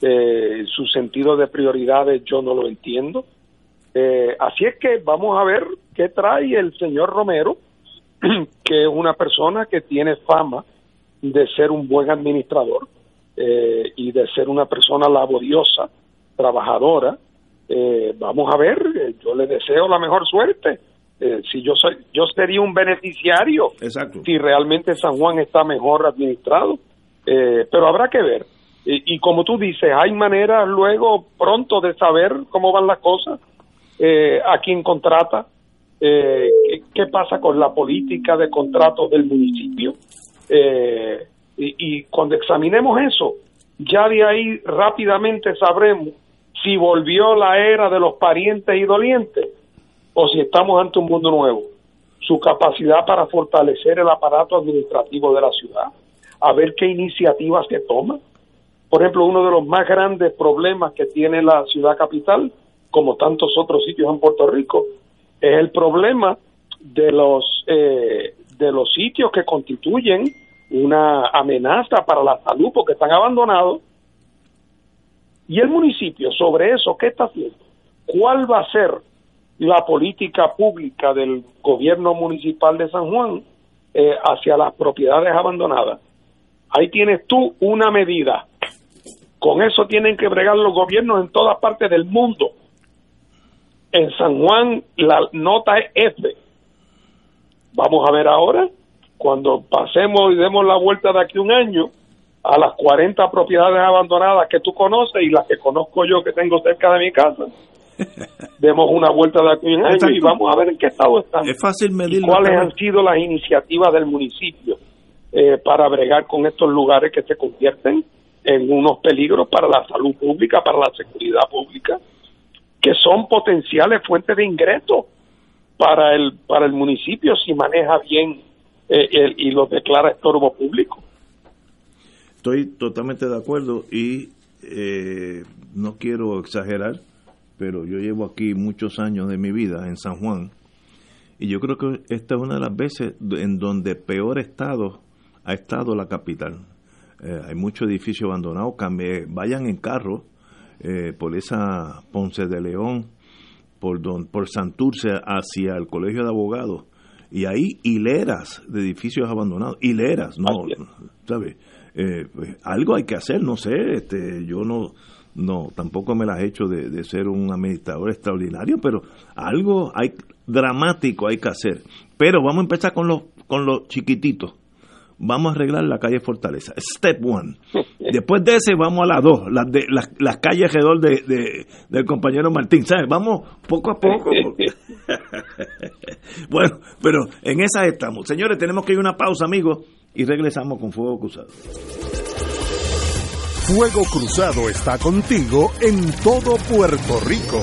Su sentido de prioridades yo no lo entiendo. así es que vamos a ver qué trae el señor Romero, (clears throat) que es una persona que tiene fama de ser un buen administrador eh, y de ser una persona laboriosa, trabajadora. Eh, vamos a ver, eh, yo le deseo la mejor suerte. si yo soy, yo sería un beneficiario Exacto. si realmente San Juan está mejor administrado. pero habrá que ver. Y, como tú dices, hay maneras luego pronto de saber cómo van las cosas, a quién contrata, ¿qué, qué, pasa con la política de contratos del municipio. Eh, y, cuando examinemos eso, ya de ahí rápidamente sabremos si volvió la era de los parientes y dolientes o si estamos ante un mundo nuevo. Su capacidad para fortalecer el aparato administrativo de la ciudad, a ver qué iniciativas se toma. Por ejemplo, uno de los más grandes problemas que tiene la ciudad capital, como tantos otros sitios en Puerto Rico, es el problema de los eh, de los sitios que constituyen una amenaza para la salud porque están abandonados. Y el municipio, sobre eso, ¿qué está haciendo? ¿Cuál va a ser la política pública del gobierno municipal de San Juan eh, hacia las propiedades abandonadas? Ahí tienes tú una medida. Con eso tienen que bregar los gobiernos en todas partes del mundo. En San Juan la nota es F. Vamos a ver ahora cuando pasemos y demos la vuelta de aquí un año a las 40 propiedades abandonadas que tú conoces y las que conozco yo que tengo cerca de mi casa, (laughs) demos una vuelta de aquí un año y vamos a ver en qué estado están. Es fácil medir. ¿Cuáles han sido las iniciativas del municipio eh, para bregar con estos lugares que se convierten en unos peligros para la salud pública, para la seguridad pública, que son potenciales fuentes de ingresos para el para el municipio si maneja bien eh, y lo declara estorbo público. Estoy totalmente de acuerdo y eh, no quiero exagerar, pero yo llevo aquí muchos años de mi vida en San Juan y yo creo que esta es una de las veces en donde peor estado ha estado la capital. Eh, hay muchos edificios abandonados, vayan en carro por esa Ponce de León, por, don, por Santurce hacia el Colegio de Abogados. Y hay hileras de edificios abandonados, hileras, no, ¿sabes? Eh, pues, algo hay que hacer, no sé, este, yo no, no, tampoco me las he hecho de, de, ser un administrador extraordinario, pero algo hay dramático hay que hacer. Pero vamos a empezar con los, con los chiquititos vamos a arreglar la calle Fortaleza. Step one. (laughs) Después de ese vamos a las dos, las, de, las, las calles alrededor de, del compañero Martín. ¿Sabes? Vamos poco a poco. (laughs) bueno, pero en esa estamos. Señores, tenemos que ir a una pausa, amigos, y regresamos con Fuego Cruzado. Fuego Cruzado está contigo en todo Puerto Rico.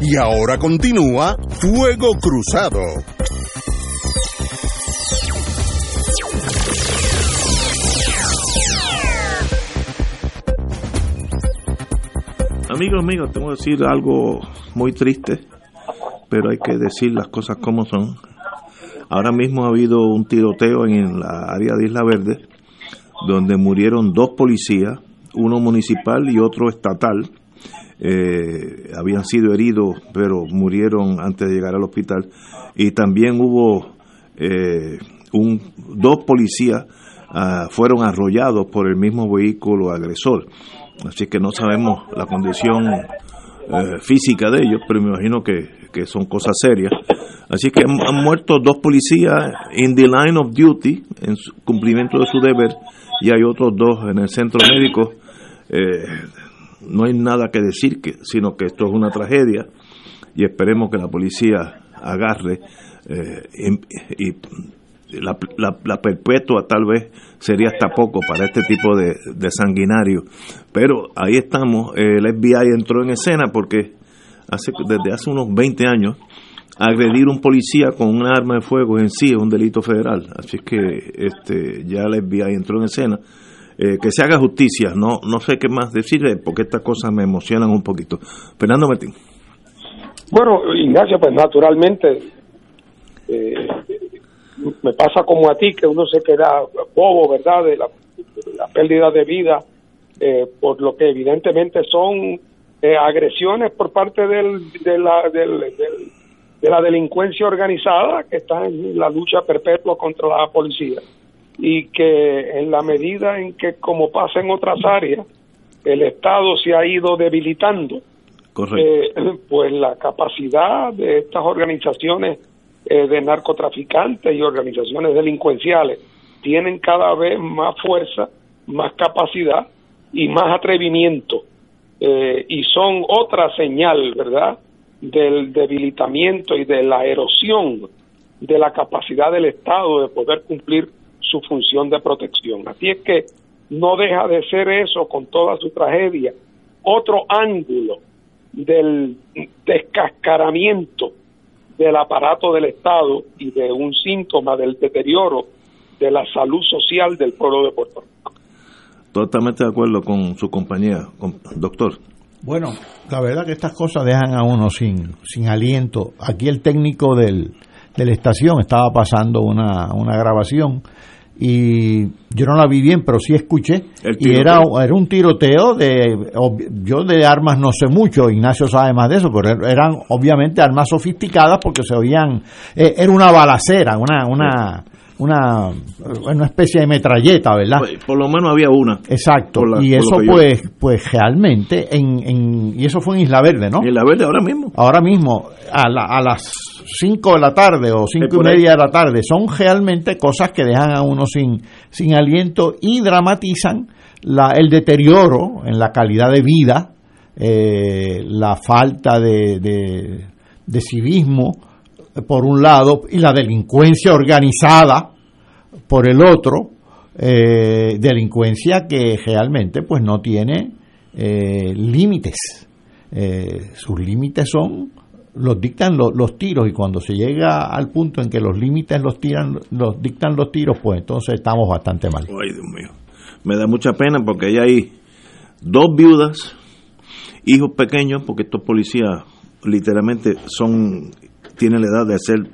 Y ahora continúa Fuego Cruzado. Amigos, amigos, tengo que decir algo muy triste, pero hay que decir las cosas como son. Ahora mismo ha habido un tiroteo en la área de Isla Verde, donde murieron dos policías, uno municipal y otro estatal. Eh, habían sido heridos, pero murieron antes de llegar al hospital. Y también hubo eh, un, dos policías ah, fueron arrollados por el mismo vehículo agresor. Así que no sabemos la condición eh, física de ellos, pero me imagino que, que son cosas serias. Así que han, han muerto dos policías in the line of duty, en su cumplimiento de su deber, y hay otros dos en el centro médico. Eh, no hay nada que decir, que, sino que esto es una tragedia y esperemos que la policía agarre eh, y, y la, la, la, perpetua tal vez sería hasta poco para este tipo de, de sanguinario. Pero ahí estamos, el FBI entró en escena porque hace, desde hace unos 20 años agredir un policía con un arma de fuego en sí es un delito federal. Así que este ya el FBI entró en escena. Eh, que se haga justicia, no no sé qué más decirle porque estas cosas me emocionan un poquito. Fernando Martín. Bueno, Ignacio, pues naturalmente eh, me pasa como a ti, que uno se queda bobo, ¿verdad?, de la, pérdida de vida, eh, por lo que evidentemente son eh, agresiones por parte del, de, la, del, de la delincuencia organizada que está en la lucha perpetua contra la policía. Y que en la medida en que, como pasa en otras áreas, el Estado se ha ido debilitando, eh, pues la capacidad de estas organizaciones eh, de narcotraficantes y organizaciones delincuenciales tienen cada vez más fuerza, más capacidad y más atrevimiento. Eh, y son otra señal, ¿verdad?, del debilitamiento y de la erosión de la capacidad del Estado de poder cumplir su función de protección. Así es que no deja de ser eso, con toda su tragedia, otro ángulo del descascaramiento del aparato del Estado y de un síntoma del deterioro de la salud social del pueblo de Puerto Rico. Totalmente de acuerdo con su compañía, doctor. Bueno, la verdad que estas cosas dejan a uno sin, sin aliento. Aquí el técnico del, de la estación estaba pasando una, una grabación y yo no la vi bien, pero sí escuché. Y era, era un tiroteo de. Yo de armas no sé mucho, Ignacio sabe más de eso, pero er, eran obviamente armas sofisticadas porque se oían. Eh, era una balacera, una. una una, una especie de metralleta, ¿verdad? Pues, por lo menos había una. Exacto. y eso pues pues realmente en, en y eso fue en Isla Verde, ¿no? En Isla Verde ahora mismo. Ahora mismo a, la, a las 5 de la tarde o cinco y media de la tarde son realmente cosas que dejan a uno sin sin aliento y dramatizan la, el deterioro en la calidad de vida, eh, la falta de, de, de civismo por un lado y la delincuencia organizada por el otro, eh, delincuencia que realmente pues no tiene eh, límites. Eh, sus límites son los dictan los tiros y cuando se llega al punto en que los límites los tiran los dictan los tiros pues entonces estamos bastante mal. Ay Dios mío, me da mucha pena porque ahí hay dos viudas, hijos pequeños porque estos policías literalmente son tiene la edad de ser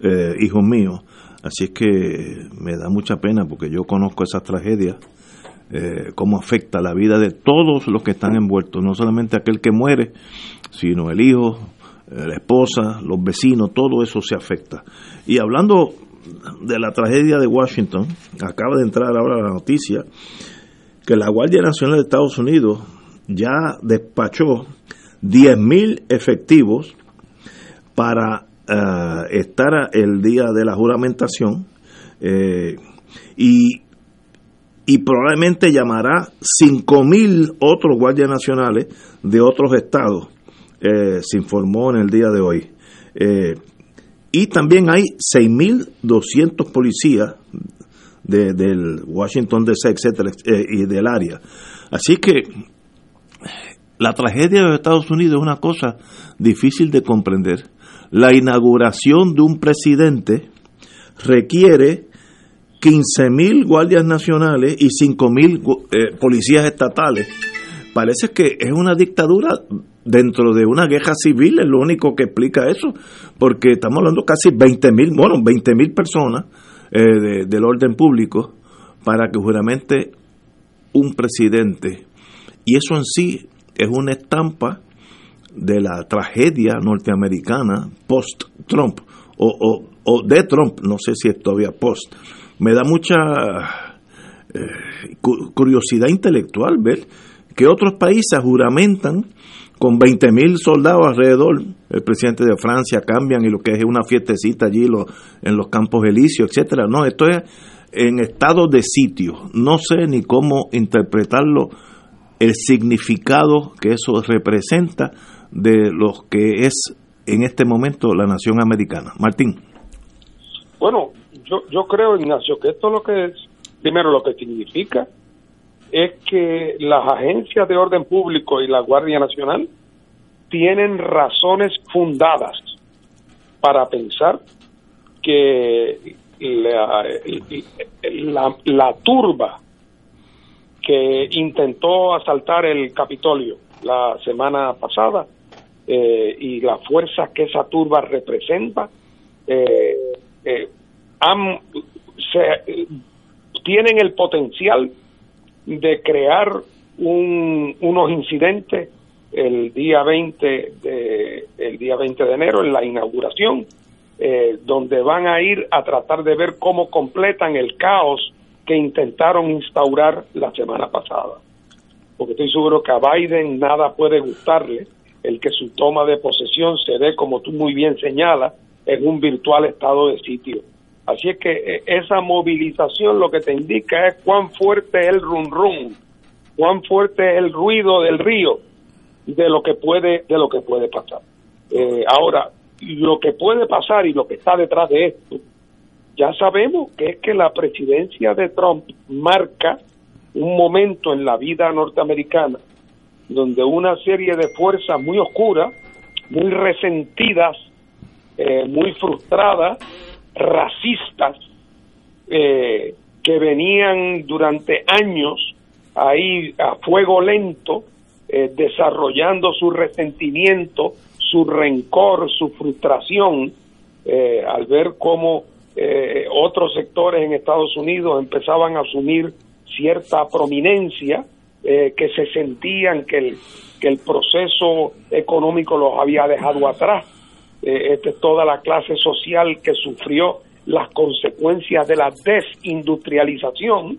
eh, hijos míos. Así es que me da mucha pena porque yo conozco esas tragedias, eh, cómo afecta la vida de todos los que están envueltos, no solamente aquel que muere, sino el hijo, eh, la esposa, los vecinos, todo eso se afecta. Y hablando de la tragedia de Washington, acaba de entrar ahora la noticia que la Guardia Nacional de Estados Unidos ya despachó 10.000 efectivos para eh, estar el día de la juramentación eh, y, probablemente llamará 5.000 otros guardias nacionales de otros estados, eh, se informó en el día de hoy. y también hay 6.200 policías de, del Washington DC, etcétera, y del área. Así que la tragedia de los Estados Unidos es una cosa difícil de comprender la inauguración de un presidente requiere 15.000 guardias nacionales y 5.000 eh, policías estatales. Parece que es una dictadura dentro de una guerra civil, es lo único que explica eso, porque estamos hablando casi 20.000, bueno, 20.000 personas eh, del orden público para que juramente un presidente. Y eso en sí es una estampa de la tragedia norteamericana post-Trump o, o, de Trump, no sé si es todavía post. Me da mucha eh, curiosidad intelectual ver que otros países juramentan con 20.000 soldados alrededor. El presidente de Francia cambian y lo que es una fiestecita allí en los campos elíseos, etcétera. No, esto es en estado de sitio. No sé ni cómo interpretarlo, el significado que eso representa de lo que es en este momento la nación americana. Martín. Bueno, yo, yo creo, Ignacio, que esto lo que es, primero lo que significa es que las agencias de orden público y la Guardia Nacional tienen razones fundadas para pensar que la, la, la turba que intentó asaltar el Capitolio la semana pasada eh, y la fuerza que esa turba representa eh, eh, tienen el potencial de crear un, unos incidentes el día 20 de el día 20 de enero en la inauguración eh, donde van a ir a tratar de ver cómo completan el caos que intentaron instaurar la semana pasada. Porque estoy seguro que a Biden nada puede gustarle el que su toma de posesión se dé, como tú muy bien señalas, en un virtual estado de sitio. Así es que eh, esa movilización lo que te indica es cuán fuerte es el rum rum, cuán fuerte es el ruido del río de lo que puede de lo que puede pasar. Eh, ahora, lo que puede pasar y lo que está detrás de esto, ya sabemos que es que la presidencia de Trump marca un momento en la vida norteamericana donde una serie de fuerzas muy oscuras, muy resentidas, eh, muy frustradas, racistas, eh, que venían durante años ahí a fuego lento, eh, desarrollando su resentimiento, su rencor, su frustración, al ver cómo otros sectores en Estados Unidos empezaban a asumir cierta prominencia, eh, que se sentían que el, que el proceso económico los había dejado atrás. Eh, esta es toda la clase social que sufrió las consecuencias de la desindustrialización,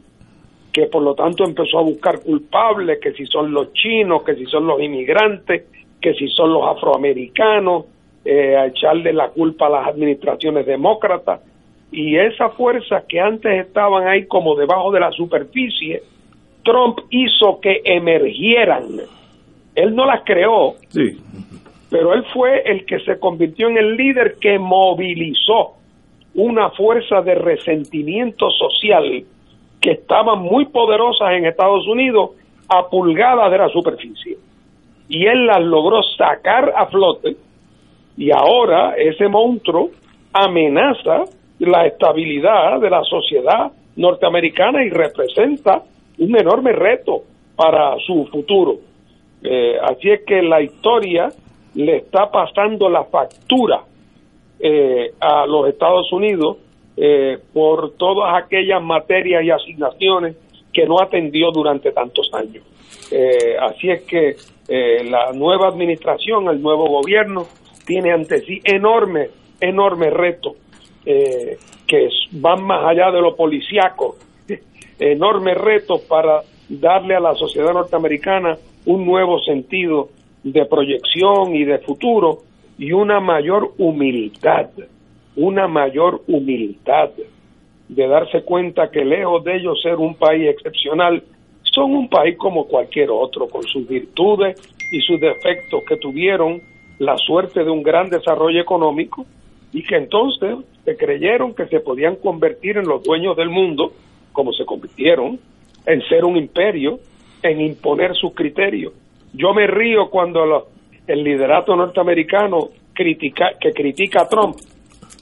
que por lo tanto empezó a buscar culpables, que si son los chinos, que si son los inmigrantes, que si son los afroamericanos, eh, a echarle la culpa a las administraciones demócratas. Y esas fuerzas que antes estaban ahí como debajo de la superficie, Trump hizo que emergieran. Él no las creó, sí. pero él fue el que se convirtió en el líder que movilizó una fuerza de resentimiento social que estaban muy poderosas en Estados Unidos a pulgadas de la superficie. Y él las logró sacar a flote y ahora ese monstruo amenaza la estabilidad de la sociedad norteamericana y representa un enorme reto para su futuro. Eh, así es que la historia le está pasando la factura eh, a los Estados Unidos eh, por todas aquellas materias y asignaciones que no atendió durante tantos años. así es que la nueva administración, el nuevo gobierno, tiene ante sí enormes, enormes retos que van más allá de lo policiaco enorme reto para darle a la sociedad norteamericana un nuevo sentido de proyección y de futuro y una mayor humildad, una mayor humildad de darse cuenta que lejos de ellos ser un país excepcional, son un país como cualquier otro, con sus virtudes y sus defectos que tuvieron la suerte de un gran desarrollo económico y que entonces se creyeron que se podían convertir en los dueños del mundo como se convirtieron, en ser un imperio, en imponer sus criterios. Yo me río cuando el liderato norteamericano critica, que critica a Trump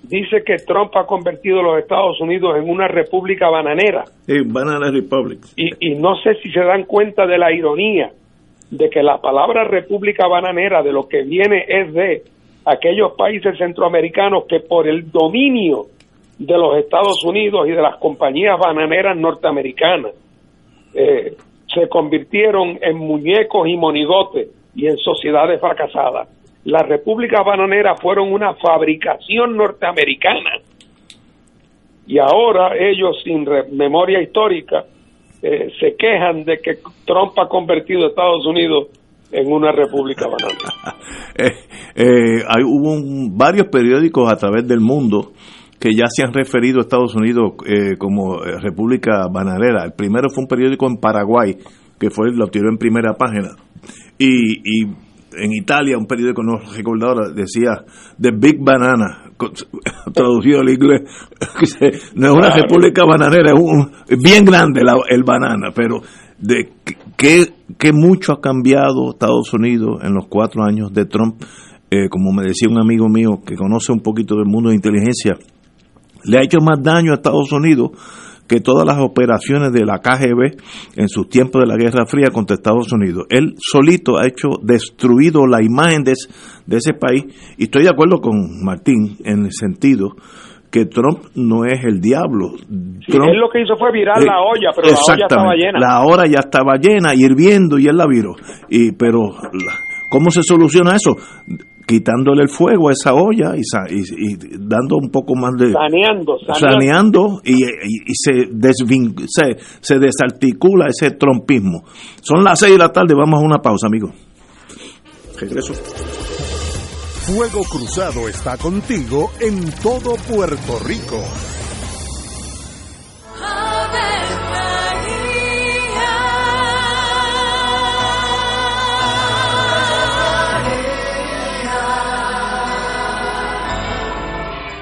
dice que Trump ha convertido a los Estados Unidos en una república bananera. banana republic. Y, y no sé si se dan cuenta de la ironía de que la palabra república bananera de lo que viene es de aquellos países centroamericanos que por el dominio de los Estados Unidos y de las compañías bananeras norteamericanas eh, se convirtieron en muñecos y monigotes y en sociedades fracasadas. Las repúblicas bananeras fueron una fabricación norteamericana y ahora ellos sin memoria histórica eh, se quejan de que Trump ha convertido a Estados Unidos en una república bananera. (laughs) Eh, hay, hubo varios periódicos a través del mundo que ya se han referido a Estados Unidos eh, como eh, República Bananera. El primero fue un periódico en Paraguay, que fue lo tiró en primera página. Y, y en Italia, un periódico no recuerdo decía The Big Banana, (laughs) traducido al inglés. (laughs) no es una república bananera, es un, bien grande el banana, pero de qué, qué mucho ha cambiado Estados Unidos en los cuatro años de Trump. Eh, como me decía un amigo mío que conoce un poquito del mundo de inteligencia, le ha hecho más daño a Estados Unidos que todas las operaciones de la KGB en sus tiempos de la Guerra Fría contra Estados Unidos. Él solito ha hecho destruido la imagen de, ese país y estoy de acuerdo con Martín en el sentido que Trump no es el diablo. él lo que hizo fue virar la olla, pero la olla estaba llena. La olla ya estaba llena, hirviendo y él la viró. Y, pero, ¿cómo se soluciona eso? Quitándole el fuego a esa olla y, y, dando un poco más de... Saneando, saneando. y, se, se, se, desarticula ese trompismo. Son las seis de la tarde, vamos a una pausa, amigo. Regreso. Fuego Cruzado está contigo en todo Puerto Rico.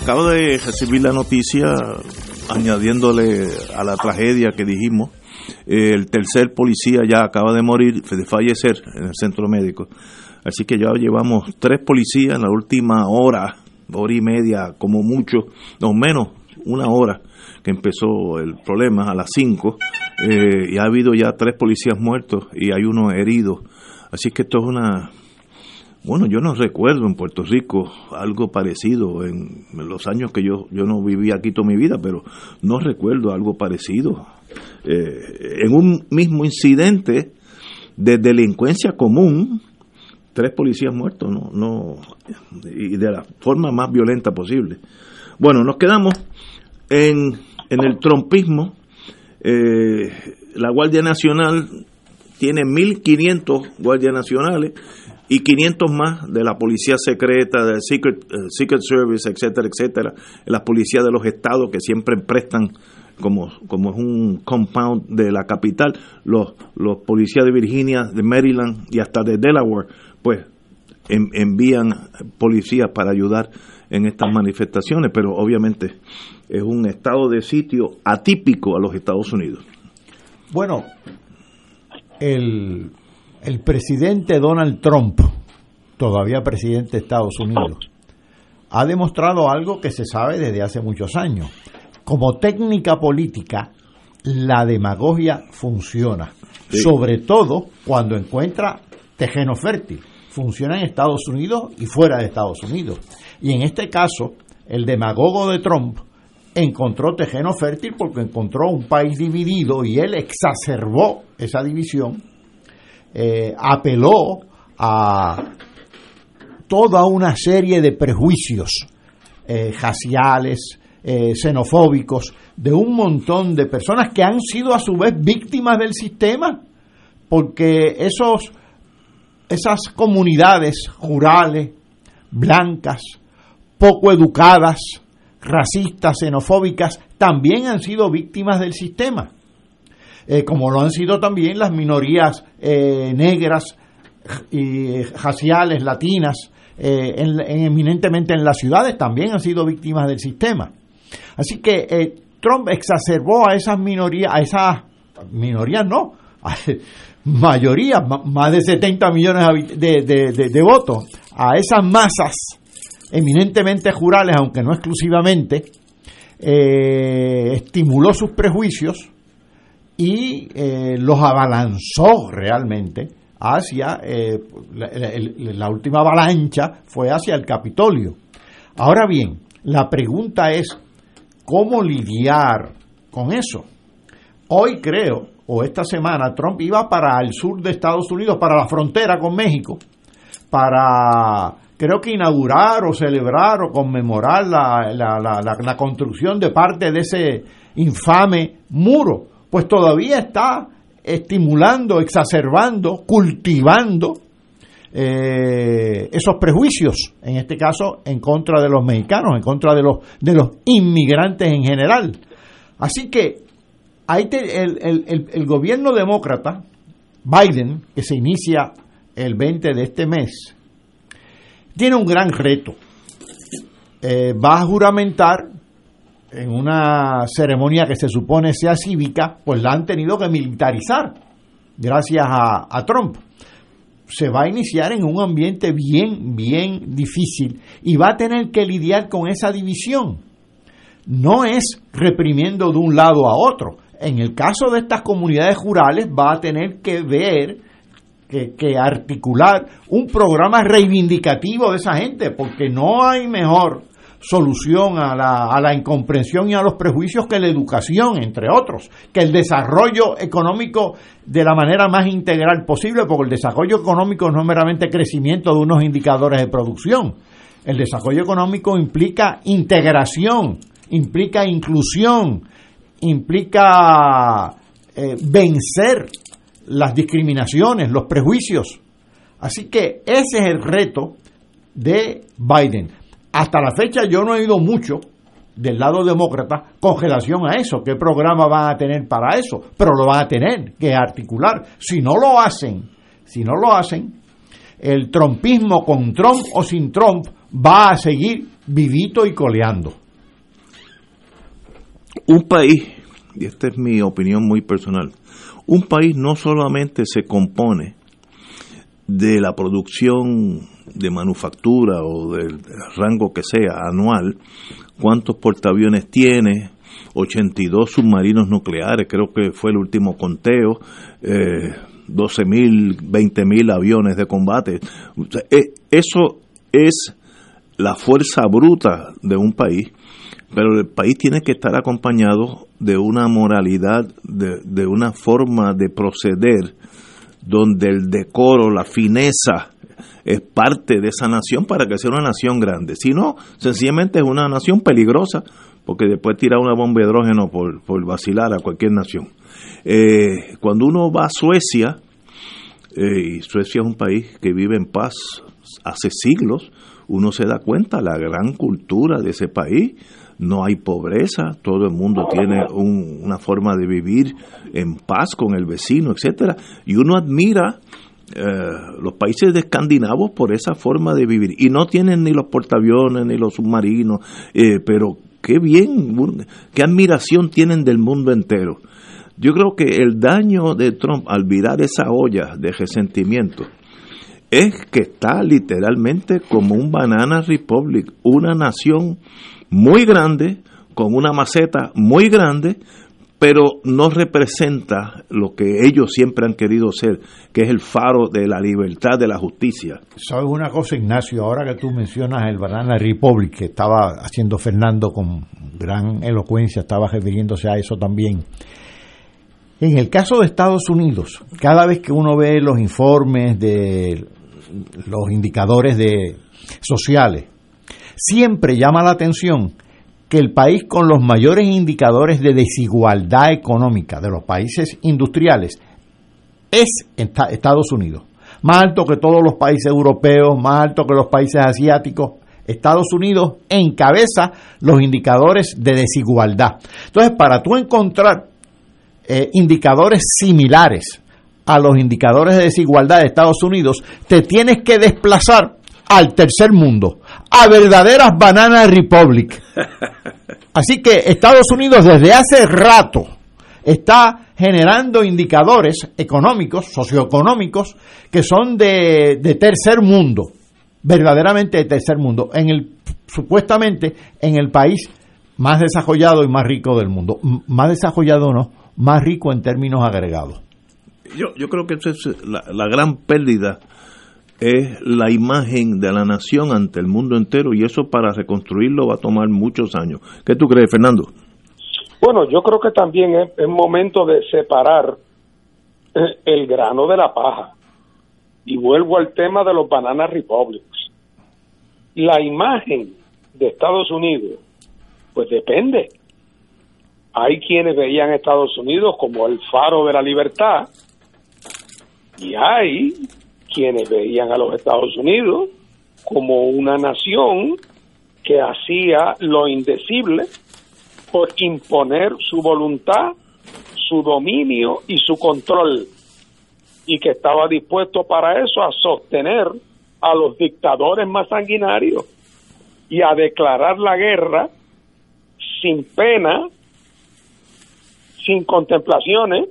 Acabo de recibir la noticia añadiéndole a la tragedia que dijimos. El tercer policía ya acaba de morir, de fallecer en el centro médico. Así que ya llevamos tres policías en la última hora, hora y media, como mucho, no menos, una hora que empezó el problema, a las cinco. Eh, y ha habido ya tres policías muertos y hay uno herido. Así que esto es una bueno, yo no recuerdo en Puerto Rico algo parecido en los años que yo, yo no viví aquí toda mi vida, pero no recuerdo algo parecido. Eh, en un mismo incidente de delincuencia común, tres policías muertos, no, no, y de la forma más violenta posible. Bueno, nos quedamos en, en el trompismo. Eh, la Guardia Nacional tiene 1.500 guardias nacionales y 500 más de la policía secreta, del Secret, eh, Secret Service, etcétera, etcétera, las policías de los estados que siempre prestan como, como es un compound de la capital, los, los policías de Virginia, de Maryland y hasta de Delaware, pues envían policías para ayudar en estas manifestaciones, pero obviamente es un estado de sitio atípico a los Estados Unidos. Bueno, el el presidente Donald Trump, todavía presidente de Estados Unidos, ha demostrado algo que se sabe desde hace muchos años. Como técnica política, la demagogia funciona, sobre todo cuando encuentra terreno fértil. Funciona en Estados Unidos y fuera de Estados Unidos. Y en este caso, el demagogo de Trump encontró terreno fértil porque encontró un país dividido y él exacerbó esa división, eh, apeló a toda una serie de prejuicios eh, raciales, eh, xenofóbicos, de un montón de personas que han sido a su vez víctimas del sistema, porque esos, esas comunidades rurales, blancas, poco educadas, racistas, xenofóbicas, también han sido víctimas del sistema, eh, como lo han sido también las minorías eh, negras y raciales, latinas, eh, eminentemente en las ciudades, también han sido víctimas del sistema. Así que Trump exacerbó a esas minorías, a esas minorías no, a (laughs) mayoría, más de 70 millones de, de votos, a esas masas eminentemente jurales, aunque no exclusivamente, eh, estimuló sus prejuicios y eh, los abalanzó realmente hacia, eh, la, última avalancha fue hacia el Capitolio. Ahora bien, la pregunta es, ¿cómo lidiar con eso? Hoy creo, o esta semana, Trump iba para el sur de Estados Unidos, para la frontera con México, para creo que inaugurar o celebrar o conmemorar la, la, construcción de parte de ese infame muro, pues todavía está estimulando, exacerbando, cultivando eh, esos prejuicios, en este caso en contra de los mexicanos, en contra de los, de los inmigrantes en general. Así que ahí el, el, el gobierno demócrata, Biden, que se inicia el 20 de este mes, tiene un gran reto. Eh, va a juramentar en una ceremonia que se supone sea cívica, pues la han tenido que militarizar gracias a, Trump. Se va a iniciar en un ambiente bien, bien difícil y va a tener que lidiar con esa división. No es reprimiendo de un lado a otro. En el caso de estas comunidades rurales va a tener que ver que, articular un programa reivindicativo de esa gente, porque no hay mejor solución a la, a la incomprensión y a los prejuicios que la educación, entre otros, que el desarrollo económico de la manera más integral posible, porque el desarrollo económico no es meramente crecimiento de unos indicadores de producción. El desarrollo económico implica integración, implica inclusión, implica eh, vencer las discriminaciones, los prejuicios. Así que ese es el reto de Biden. Hasta la fecha yo no he oído mucho del lado demócrata con relación a eso, qué programa van a tener para eso, pero lo van a tener que articular. Si no lo hacen, si no lo hacen, el trompismo con Trump o sin Trump va a seguir vivito y coleando. Un país, y esta es mi opinión muy personal, un país no solamente se compone de la producción de manufactura o del rango que sea anual, cuántos portaaviones tiene, 82 submarinos nucleares, creo que fue el último conteo, eh, 12.000, 20.000 aviones de combate. Eh, eso es la fuerza bruta de un país pero el país tiene que estar acompañado de una moralidad, de, una forma de proceder donde el decoro, la fineza es parte de esa nación para que sea una nación grande. Si no, sencillamente es una nación peligrosa, porque después tira una bomba de hidrógeno por, por vacilar a cualquier nación. Eh, cuando uno va a Suecia, eh, y Suecia es un país que vive en paz hace siglos, uno se da cuenta la gran cultura de ese país, no hay pobreza, todo el mundo tiene una forma de vivir en paz con el vecino, etcétera, y uno admira eh, los países de escandinavos por esa forma de vivir y no tienen ni los portaaviones ni los submarinos, eh, pero qué bien, qué admiración tienen del mundo entero. Yo creo que el daño de Trump al virar esa olla de resentimiento es que está literalmente como un banana republic, una nación muy grande, con una maceta muy grande, pero no representa lo que ellos siempre han querido ser, que es el faro de la libertad, de la justicia. ¿Sabes una cosa, Ignacio? Ahora que tú mencionas el Banana Republic, que estaba haciendo Fernando con gran elocuencia, estaba refiriéndose a eso también. En el caso de Estados Unidos, cada vez que uno ve los informes de los indicadores de sociales, siempre llama la atención que el país con los mayores indicadores de desigualdad económica de los países industriales es Estados Unidos. Más alto que todos los países europeos, más alto que los países asiáticos. Estados Unidos encabeza los indicadores de desigualdad. Entonces, para tú encontrar eh, indicadores similares a los indicadores de desigualdad de Estados Unidos, te tienes que desplazar al tercer mundo, a verdaderas Banana Republic. (laughs) Así que Estados Unidos desde hace rato está generando indicadores económicos, socioeconómicos, que son de, de tercer mundo, verdaderamente de tercer mundo, en el supuestamente en el país más desarrollado y más rico del mundo. más desarrollado no, más rico en términos agregados. Yo, yo creo que esa es la, la gran pérdida es la imagen de la nación ante el mundo entero y eso para reconstruirlo va a tomar muchos años. ¿Qué tú crees, Fernando? Bueno, yo creo que también es, momento de separar eh, el grano de la paja. Y vuelvo al tema de los Banana Republics. La imagen de Estados Unidos, pues depende. Hay quienes veían a Estados Unidos como el faro de la libertad y hay quienes veían a los Estados Unidos como una nación que hacía lo indecible por imponer su voluntad, su dominio y su control, y que estaba dispuesto para eso a sostener a los dictadores más sanguinarios y a declarar la guerra sin pena, sin contemplaciones,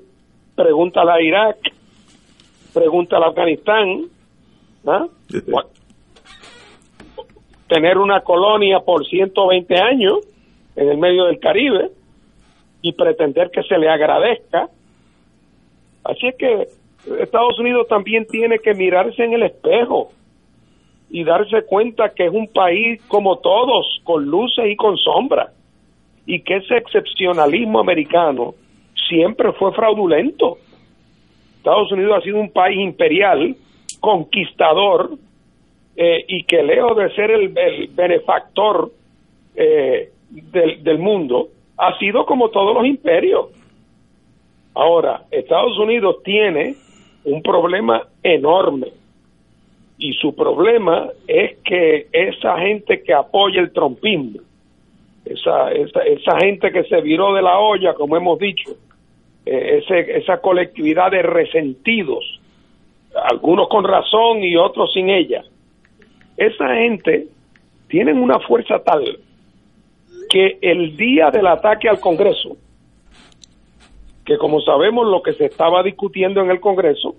pregúntale a Irak, pregunta al Afganistán, ¿ah? tener una colonia por 120 años en el medio del Caribe y pretender que se le agradezca. Así es que Estados Unidos también tiene que mirarse en el espejo y darse cuenta que es un país como todos, con luces y con sombras, y que ese excepcionalismo americano siempre fue fraudulento. Estados Unidos ha sido un país imperial, conquistador, eh, y que lejos de ser el, benefactor eh, del, mundo, ha sido como todos los imperios. Ahora, Estados Unidos tiene un problema enorme y su problema es que esa gente que apoya el trompismo, esa, esa, esa gente que se viró de la olla, como hemos dicho, eh, esa colectividad de resentidos, algunos con razón y otros sin ella. Esa gente tienen una fuerza tal que el día del ataque al Congreso, que como sabemos lo que se estaba discutiendo en el Congreso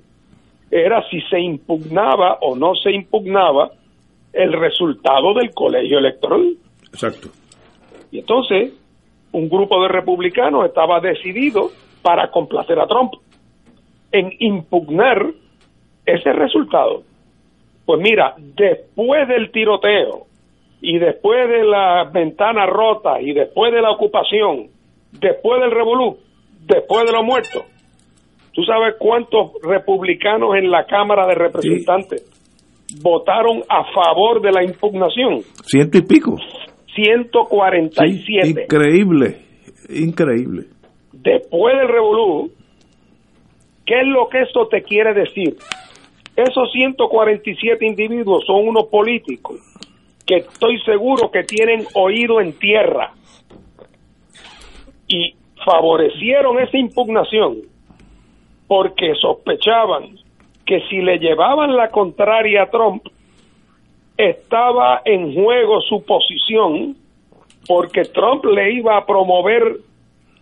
era si se impugnaba o no se impugnaba el resultado del colegio electoral. Exacto. Y entonces, un grupo de republicanos estaba decidido para complacer a Trump en impugnar ese resultado. Pues mira, después del tiroteo y después de las ventanas rotas y después de la ocupación, después del revolú, después de los muertos, ¿tú sabes cuántos republicanos en la Cámara de Representantes votaron a favor de la impugnación? Ciento y pico. 147. increíble, increíble después del revolú, ¿qué es lo que esto te quiere decir? Esos 147 individuos son unos políticos que estoy seguro que tienen oído en tierra y favorecieron esa impugnación porque sospechaban que si le llevaban la contraria a Trump, estaba en juego su posición porque Trump le iba a promover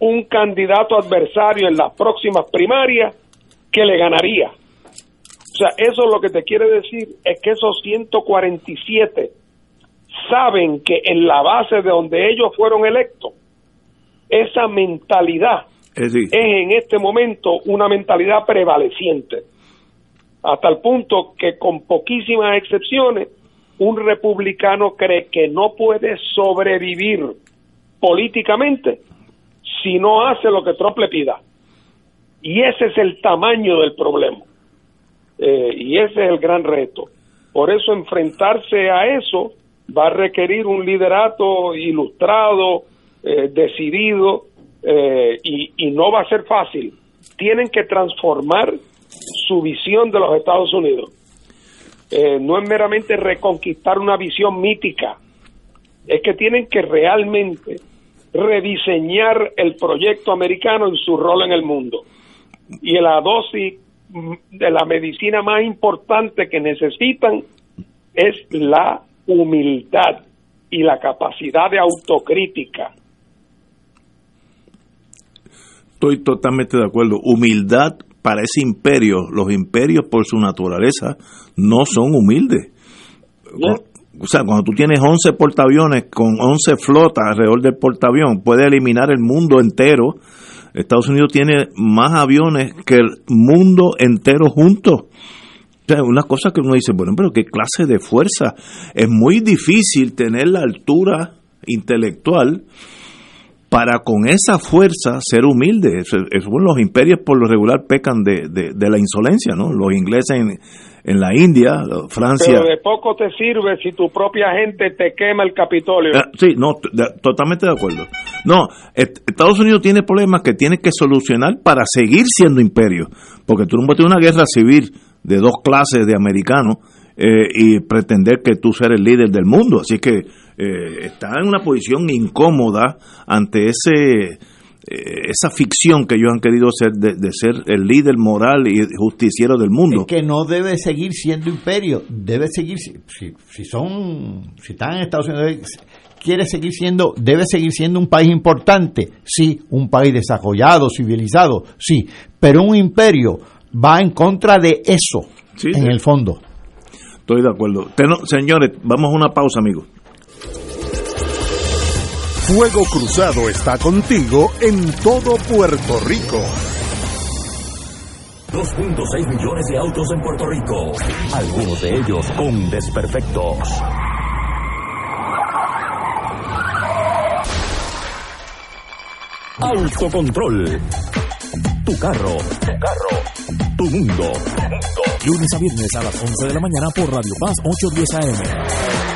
un candidato adversario en las próximas primarias que le ganaría. O sea, eso lo que te quiere decir es que esos 147 saben que en la base de donde ellos fueron electos, esa mentalidad es en este momento una mentalidad prevaleciente, hasta el punto que con poquísimas excepciones, un republicano cree que no puede sobrevivir políticamente si no hace lo que Trump le pida. Y ese es el tamaño del problema. Eh, y ese es el gran reto. Por eso enfrentarse a eso va a requerir un liderato ilustrado, eh, decidido, eh, y, y no va a ser fácil. Tienen que transformar su visión de los Estados Unidos. no es meramente reconquistar una visión mítica, es que tienen que realmente rediseñar el proyecto americano en su rol en el mundo. Y la dosis de la medicina más importante que necesitan es la humildad y la capacidad de autocrítica. Estoy totalmente de acuerdo. Humildad para ese imperio. Los imperios por su naturaleza no son humildes. O sea, cuando tú tienes 11 portaaviones con 11 flotas alrededor del portaavión, puede eliminar el mundo entero Estados Unidos tiene más aviones que el mundo entero juntos. O sea, una cosa que uno dice, bueno, pero qué clase de fuerza. Es muy difícil tener la altura intelectual para con esa fuerza ser humilde. los imperios por lo regular pecan de, de, la insolencia, ¿no? Los ingleses en la India, Francia. Pero de poco te sirve si tu propia gente te quema el Capitolio. Ah, sí, no, totalmente de acuerdo. No, Estados Unidos tiene problemas que tiene que solucionar para seguir siendo imperio, porque tú no puedes tener una guerra civil de dos clases de americanos eh, y pretender que tú seas el líder del mundo. Así que eh, está en una posición incómoda ante ese eh, esa ficción que ellos han querido ser de, ser el líder moral y justiciero del mundo. que no debe seguir siendo imperio, debe seguir, si, si son, si están en Estados Unidos, quiere seguir siendo, debe seguir siendo un país importante, sí, un país desarrollado, civilizado, sí, pero un imperio va en contra de eso, en el fondo. Estoy de acuerdo. señores, vamos a una pausa, amigos. Fuego Cruzado está contigo en todo Puerto Rico. 2.6 millones de autos en Puerto Rico, algunos de ellos con desperfectos. Autocontrol. Tu carro. Tu carro. Tu mundo. Lunes a viernes a las 11 de la mañana por Radio Paz 810 AM.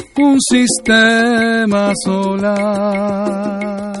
un sistema solar.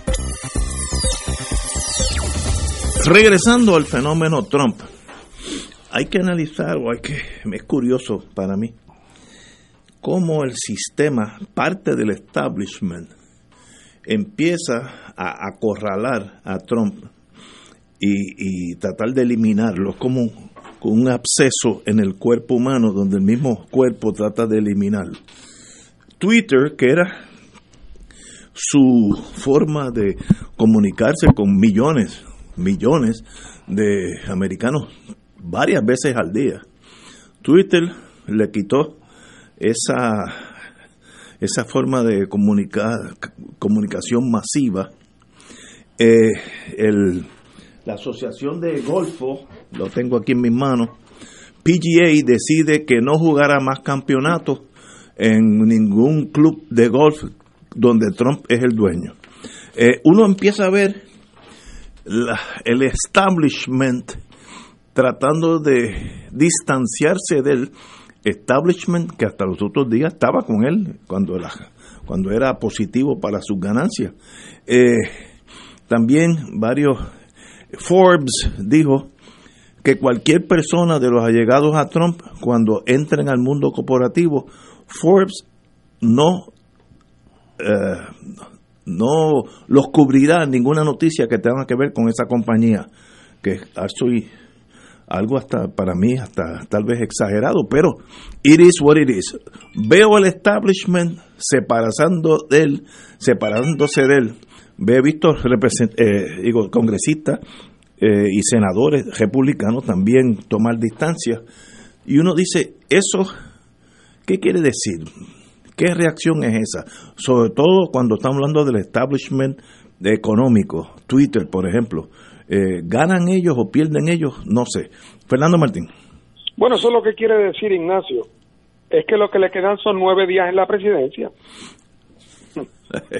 Regresando al fenómeno Trump, hay que analizar, o hay que, es curioso para mí, cómo el sistema, parte del establishment, empieza a acorralar a Trump y, tratar de eliminarlo, como con un absceso en el cuerpo humano, donde el mismo cuerpo trata de eliminarlo. Twitter, que era su forma de comunicarse con millones millones de americanos varias veces al día. Twitter le quitó esa, esa forma de comunicar, comunicación masiva. Eh, el, la Asociación de Golfo, lo tengo aquí en mis manos, PGA decide que no jugará más campeonatos en ningún club de golf donde Trump es el dueño. Eh, uno empieza a ver el establishment tratando de distanciarse del establishment que hasta los otros días estaba con él cuando, cuando era positivo para sus ganancias. Eh, también varios, Forbes dijo que cualquier persona de los allegados a Trump, cuando entren al mundo corporativo, Forbes no, eh, no los cubrirá ninguna noticia que tenga que ver con esa compañía, que soy algo hasta para mí hasta tal vez exagerado, pero it is what it is. Veo el establishment separando de él, separándose de él. He visto eh, digo, congresistas eh, y senadores republicanos también tomar distancia. Y uno dice, ¿eso qué quiere decir? ¿Qué reacción es esa? Sobre todo cuando estamos hablando del establishment económico, Twitter, por ejemplo. Eh, ¿Ganan ellos o pierden ellos? No sé. Fernando Martín. Bueno, eso es lo que quiere decir Ignacio. Es que lo que le quedan son nueve días en la presidencia.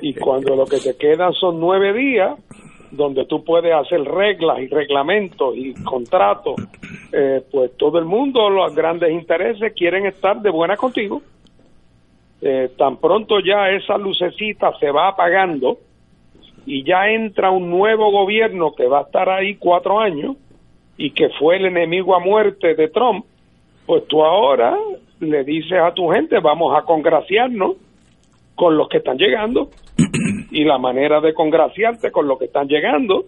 y cuando lo que te quedan son nueve días, donde tú puedes hacer reglas y reglamentos y contratos, eh, pues todo el mundo, los grandes intereses, quieren estar de buena contigo eh, tan pronto ya esa lucecita se va apagando y ya entra un nuevo gobierno que va a estar ahí cuatro años y que fue el enemigo a muerte de Trump, pues tú ahora le dices a tu gente, vamos a congraciarnos con los que están llegando (clears throat) y la manera de congraciarte con los que están llegando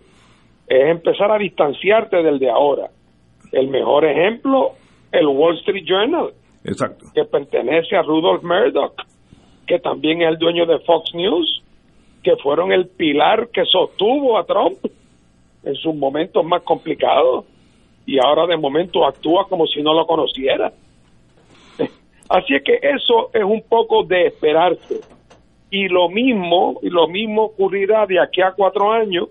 es empezar a distanciarte del de ahora. El mejor ejemplo, el Wall Street Journal Exacto. Que pertenece a Rudolf Murdoch, que también es el dueño de Fox News, que fueron el pilar que sostuvo a Trump en sus momentos más complicados y ahora de momento actúa como si no lo conociera. (laughs) Así es que eso es un poco de esperarse. Y lo mismo, y lo mismo ocurrirá de aquí a cuatro años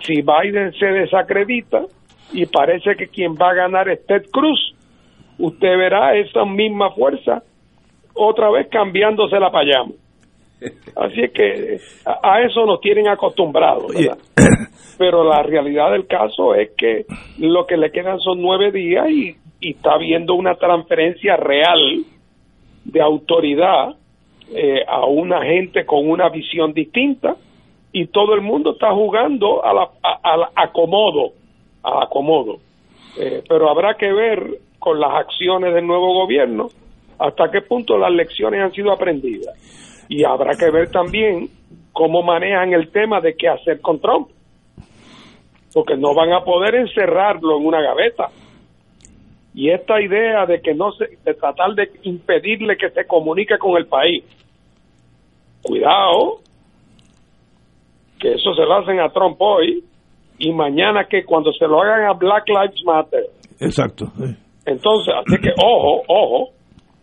si Biden se desacredita y parece que quien va a ganar es Ted Cruz usted verá esa misma fuerza otra vez cambiándose la payama. (laughs) Así es que a, eso nos tienen acostumbrados, Pero la realidad del caso es que lo que le quedan son nueve días y, está habiendo una transferencia real de autoridad eh, a una gente con una visión distinta y todo el mundo está jugando a la, a, acomodo, a acomodo. Eh, pero habrá que ver con las acciones del nuevo gobierno, hasta qué punto las lecciones han sido aprendidas. Y habrá que ver también cómo manejan el tema de qué hacer con Trump, porque no van a poder encerrarlo en una gaveta. Y esta idea de que no se, de tratar de impedirle que se comunique con el país, cuidado, que eso se lo hacen a Trump hoy y mañana que cuando se lo hagan a Black Lives Matter. Exacto. Entonces, así que ojo, ojo,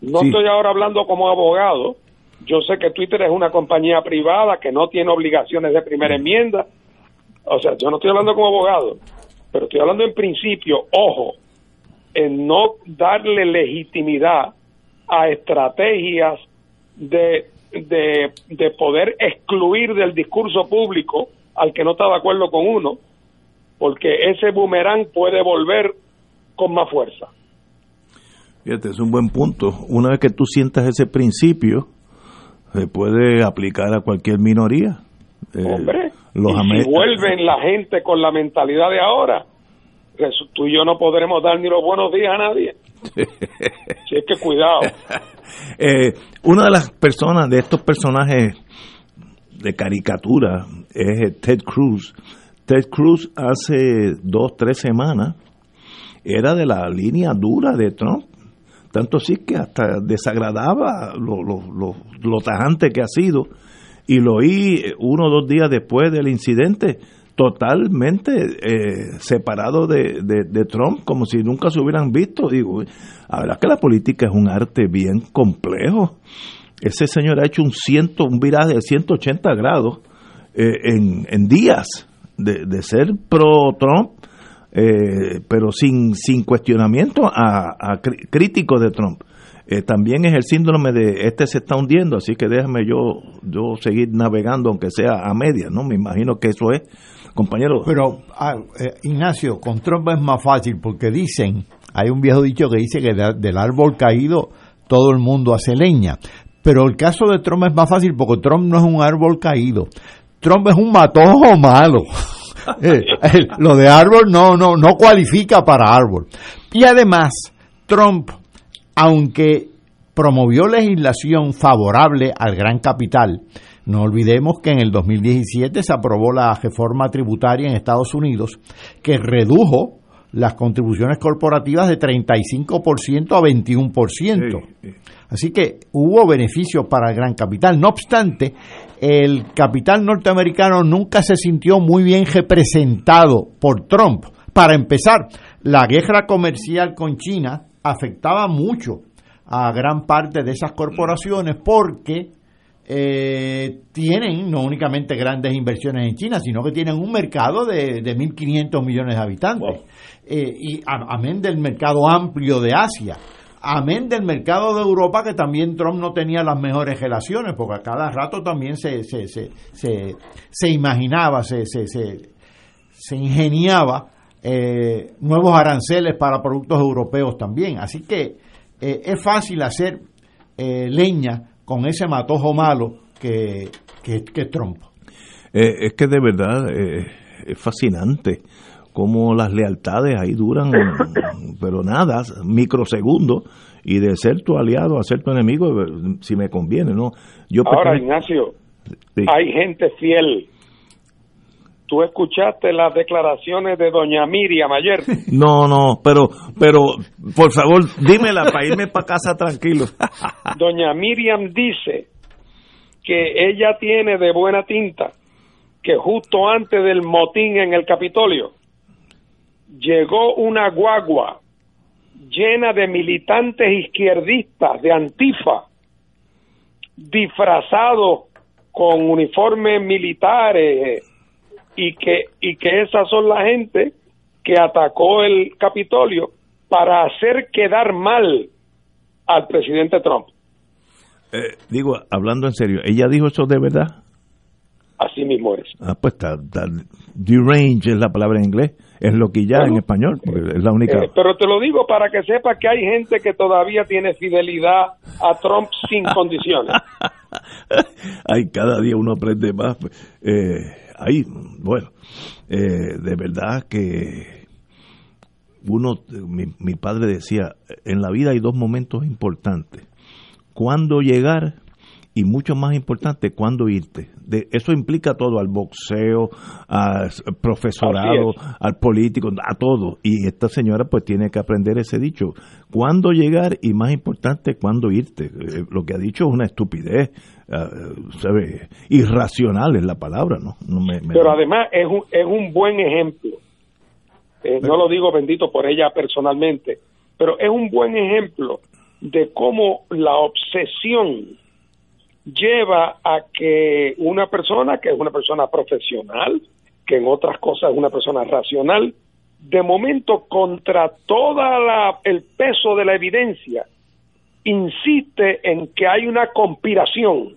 no Sí. estoy ahora hablando como abogado. Yo sé que Twitter es una compañía privada que no tiene obligaciones de primera enmienda. O sea, yo no estoy hablando como abogado, pero estoy hablando en principio, ojo, en no darle legitimidad a estrategias de, de, de poder excluir del discurso público al que no está de acuerdo con uno, porque ese boomerang puede volver con más fuerza. Fíjate, es un buen punto. Una vez que tú sientas ese principio, se puede aplicar a cualquier minoría. Eh, Hombre, los y si vuelven la gente con la mentalidad de ahora, resu- tú y yo no podremos dar ni los buenos días a nadie. (laughs) Si es que cuidado. (laughs) Eh, una de las personas, de estos personajes de caricatura, es eh, Ted Cruz. Ted Cruz hace dos, tres semanas era de la línea dura de Trump. Tanto sí que hasta desagradaba lo, tajante que ha sido. Y lo oí eh, uno o dos días después del incidente, totalmente eh, separado de, Trump, como si nunca se hubieran visto. Digo, la verdad que la política es un arte bien complejo. Ese señor ha hecho un, ciento, un viraje de 180 grados eh, en, días de, de ser pro-Trump, eh, pero sin, sin cuestionamiento a, a críticos de Trump. Eh, también es el síndrome de este se está hundiendo, así que déjame yo yo seguir navegando, aunque sea a medias, ¿no? Me imagino que eso es, compañero. Pero, ah, eh, Ignacio, con Trump es más fácil porque dicen, hay un viejo dicho que dice que de- del árbol caído todo el mundo hace leña. Pero el caso de Trump es más fácil porque Trump no es un árbol caído. Trump es un matojo malo. (laughs) (laughs) Eh, eh, lo de árbol no, no, no cualifica para árbol. Y además, Trump, aunque promovió legislación favorable al gran capital, no olvidemos que en el 2017 se aprobó la reforma tributaria en Estados Unidos que redujo las contribuciones corporativas de 35% a 21%. Así que hubo beneficios para el gran capital. No obstante, el capital norteamericano nunca se sintió muy bien representado por Trump. Para empezar, la guerra comercial con China afectaba mucho a gran parte de esas corporaciones porque eh, tienen no únicamente grandes inversiones en China, sino que tienen un mercado de, de 1.500 millones de habitantes. Eh, y amén del mercado amplio de Asia. Amén del mercado de Europa, que también Trump no tenía las mejores relaciones, porque a cada rato también se, se, se, se, imaginaba, se, se, se, se ingeniaba eh, nuevos aranceles para productos europeos también. Así que eh, es fácil hacer eh, leña con ese matojo malo que, que, Trump. Es que de verdad es fascinante cómo las lealtades ahí duran, (laughs) pero nada, microsegundos, y de ser tu aliado a ser tu enemigo, eh, si me conviene, ¿no? Yo Ahora, pertenezco- Ignacio, Sí. hay gente fiel. Tú escuchaste las declaraciones de doña Miriam ayer. (laughs) No, no, pero, pero, por favor, dímela para irme para casa tranquilo. (laughs) Doña Miriam dice que ella tiene de buena tinta que justo antes del motín en el Capitolio llegó una guagua llena de militantes izquierdistas de Antifa disfrazados con uniformes militares y que y que esas son la gente que atacó el Capitolio para hacer quedar mal al presidente Trump. Eh, digo, hablando en serio, ¿ella dijo eso de verdad? Así mismo es. Ah, pues está, está- deranged es la palabra en inglés, es lo que ya en español, porque es la única. Eh, pero te lo digo para que sepa que hay gente que todavía tiene fidelidad a Trump sin (laughs) condiciones. Ay, cada día uno aprende más. pues. Eh, ahí, bueno, eh, de verdad que uno, mi, mi padre decía, en la vida hay dos momentos importantes. Cuándo llegar y mucho más importante, cuándo irte. De, eso implica todo, al boxeo, al profesorado, al político, a todo. Y esta señora pues tiene que aprender ese dicho. Cuándo llegar y más importante, cuándo irte. Eh, lo que ha dicho es una estupidez, uh, irracional es la palabra, ¿no? Pero además es un, es un buen ejemplo. Eh, no lo digo bendito por ella personalmente, pero es un buen ejemplo de cómo la obsesión lleva a que una persona que es una persona profesional, que en otras cosas es una persona racional, de momento contra toda la el peso de la evidencia insiste en que hay una conspiración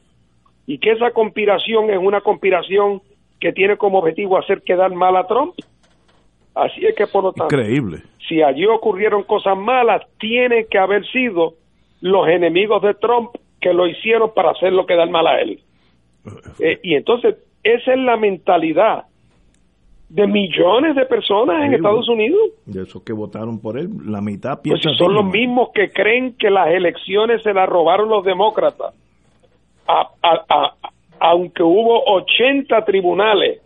y que esa conspiración es una conspiración que tiene como objetivo hacer quedar mal a Trump. Así es que por lo tanto, increíble. Si allí ocurrieron cosas malas, tiene que haber sido los enemigos de Trump que lo hicieron para hacerlo quedar mal a él. Eh, y entonces, esa es la mentalidad de millones de personas en Estados Unidos. De esos que votaron por él, la mitad pues son los mismos que creen que las elecciones se las robaron los demócratas. aunque hubo 80 tribunales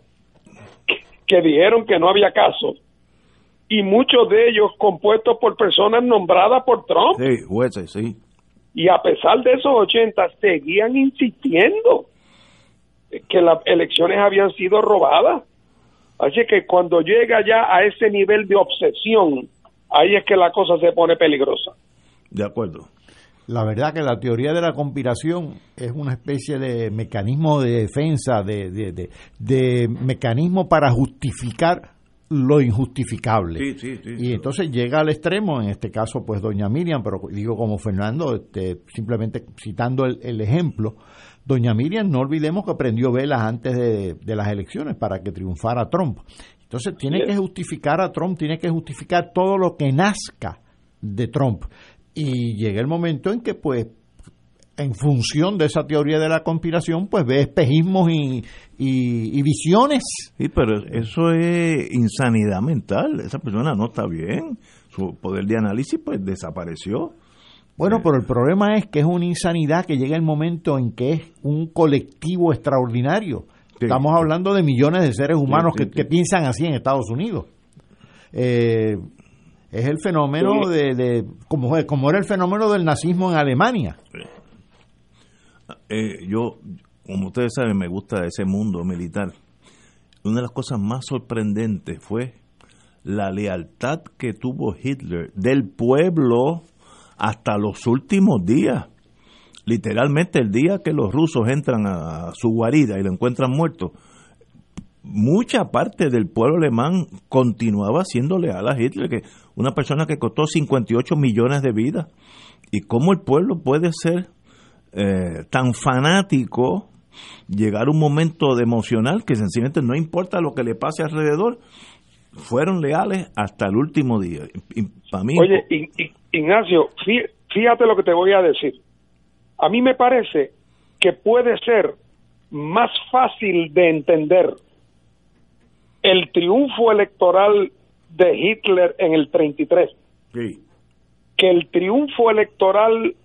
que dijeron que no había caso, y muchos de ellos compuestos por personas nombradas por Trump. Sí, jueces, sí. Y a pesar de esos 80, seguían insistiendo que las elecciones habían sido robadas. Así que cuando llega ya a ese nivel de obsesión, ahí es que la cosa se pone peligrosa. De acuerdo. La verdad que la teoría de la conspiración es una especie de mecanismo de defensa, de, de, de mecanismo para justificar lo injustificable. y entonces llega al extremo, en este caso pues doña Miriam, pero digo como Fernando, este, simplemente citando el, ejemplo, doña Miriam no olvidemos que prendió velas antes de, las elecciones para que triunfara Trump. Entonces tiene que justificar a Trump, tiene que justificar todo lo que nazca de Trump. Y llega el momento en que pues en función de esa teoría de la conspiración, pues ve espejismos y, y, visiones. Sí, pero eso es insanidad mental. Esa persona no está bien. Su poder de análisis, pues, desapareció. Bueno, pero el problema es que es una insanidad que llega el momento en que es un colectivo extraordinario. Estamos hablando de millones de seres humanos que, piensan así en Estados Unidos. Eh, es el fenómeno de, de como, como era el fenómeno del nazismo en Alemania. Eh, yo, como ustedes saben, me gusta ese mundo militar. Una de las cosas más sorprendentes fue la lealtad que tuvo Hitler del pueblo hasta los últimos días. Literalmente el día que los rusos entran a su guarida y lo encuentran muerto, mucha parte del pueblo alemán continuaba siendo leal a Hitler, que una persona que costó 58 millones de vidas. ¿Y cómo el pueblo puede ser eh, tan fanático llegar un momento de emocional que sencillamente no importa lo que le pase alrededor, fueron leales hasta el último día. para mí, Oye, Ignacio, fíjate lo que te voy a decir. A mí me parece que puede ser más fácil de entender el triunfo electoral de Hitler en el 33 que el triunfo electoral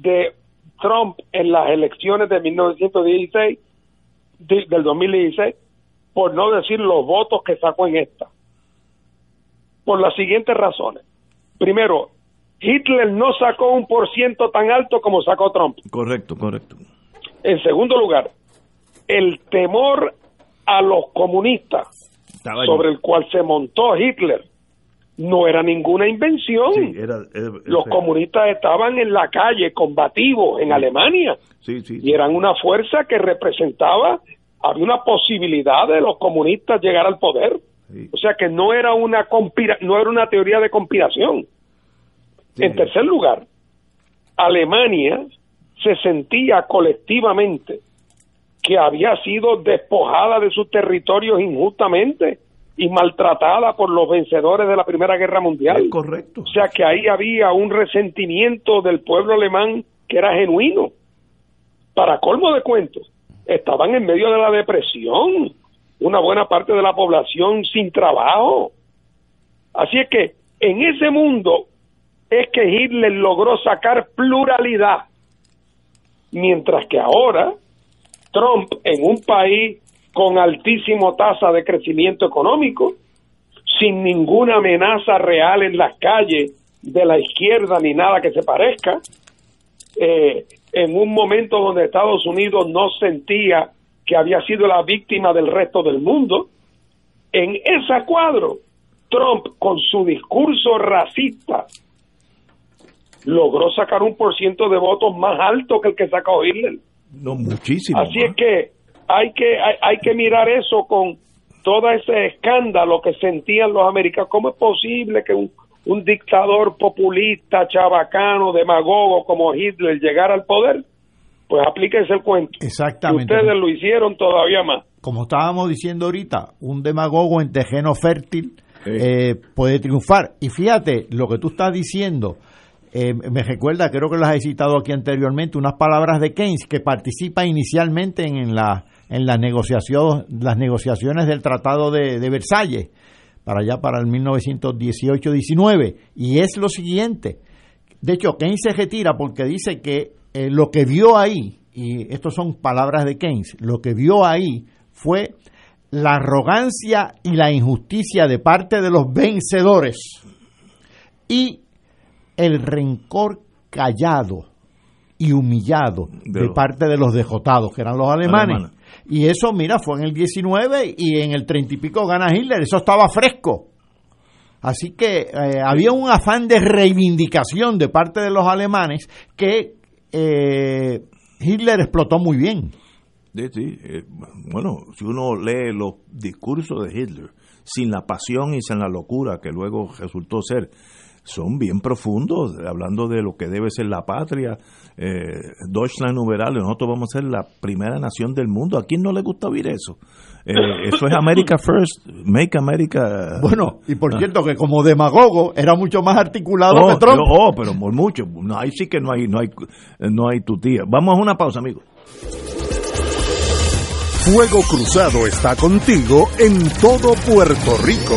de Trump en las elecciones de 1916, del 2016, por no decir los votos que sacó en esta. Por las siguientes razones. Primero, Hitler no sacó un por ciento tan alto como sacó Trump. Correcto, correcto. En segundo lugar, el temor a los comunistas sobre el cual se montó Hitler no era ninguna invención. Los comunistas estaban en la calle, combativos, en Alemania. y eran una fuerza que representaba, había una posibilidad de los comunistas llegar al poder. O sea que no era una no era una teoría de conspiración. En tercer lugar, Alemania se sentía colectivamente que había sido despojada de sus territorios injustamente y maltratada por los vencedores de la Primera Guerra Mundial. correcto. O sea que ahí había un resentimiento del pueblo alemán que era genuino. Para colmo de cuentos, estaban en medio de la depresión, una buena parte de la población sin trabajo. Así es que en ese mundo es que Hitler logró sacar pluralidad. mientras que ahora Trump en un país con altísimo tasa de crecimiento económico, sin ninguna amenaza real en las calles de la izquierda ni nada que se parezca, eh, en un momento donde Estados Unidos no sentía que había sido la víctima del resto del mundo, en ese cuadro, Trump, con su discurso racista, logró sacar un por ciento de votos más alto que el que sacó Hitler. No, muchísimo. Así es que hay que hay, hay que mirar eso con todo ese escándalo que sentían los americanos. ¿Cómo es posible que un, un dictador populista, chabacano, demagogo como Hitler llegara al poder? Pues aplíquense el cuento. Exactamente. Y ustedes lo hicieron todavía más. Como estábamos diciendo ahorita, un demagogo en terreno fértil eh, puede triunfar. Y fíjate, lo que tú estás diciendo, eh, me recuerda, creo que las he citado aquí anteriormente, unas palabras de Keynes que participa inicialmente en, la, en la negociación, las negociaciones del Tratado de, de Versalles, para allá para el 1918-19, y es lo siguiente. De hecho, Keynes se retira porque dice que eh, lo que vio ahí, y estas son palabras de Keynes, lo que vio ahí fue la arrogancia y la injusticia de parte de los vencedores y el rencor callado y humillado de, De los- parte de los dejotados, que eran los alemanes. Alemanes. Y eso, mira, fue en el 19 y en el 30 y pico gana Hitler. Eso estaba fresco. Así que eh, había un afán de reivindicación de parte de los alemanes que eh, Hitler explotó muy bien. Sí, sí. eh, bueno, si uno lee los discursos de Hitler, sin la pasión y sin la locura que luego resultó ser, son bien profundos, hablando de lo que debe ser la patria. Eh, Deutschland überall, nosotros vamos a ser la primera nación del mundo. ¿A quién no le gusta oír eso? Eh, (laughs) eso es America First, Make America. Bueno, y por Ah. cierto que como demagogo era mucho más articulado Oh, que Trump. oh, pero por mucho. No, ahí sí que no hay, no hay, no hay tutía. Vamos a una pausa, amigos. Fuego Cruzado está contigo en todo Puerto Rico.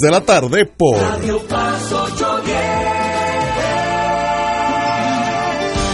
de la tarde por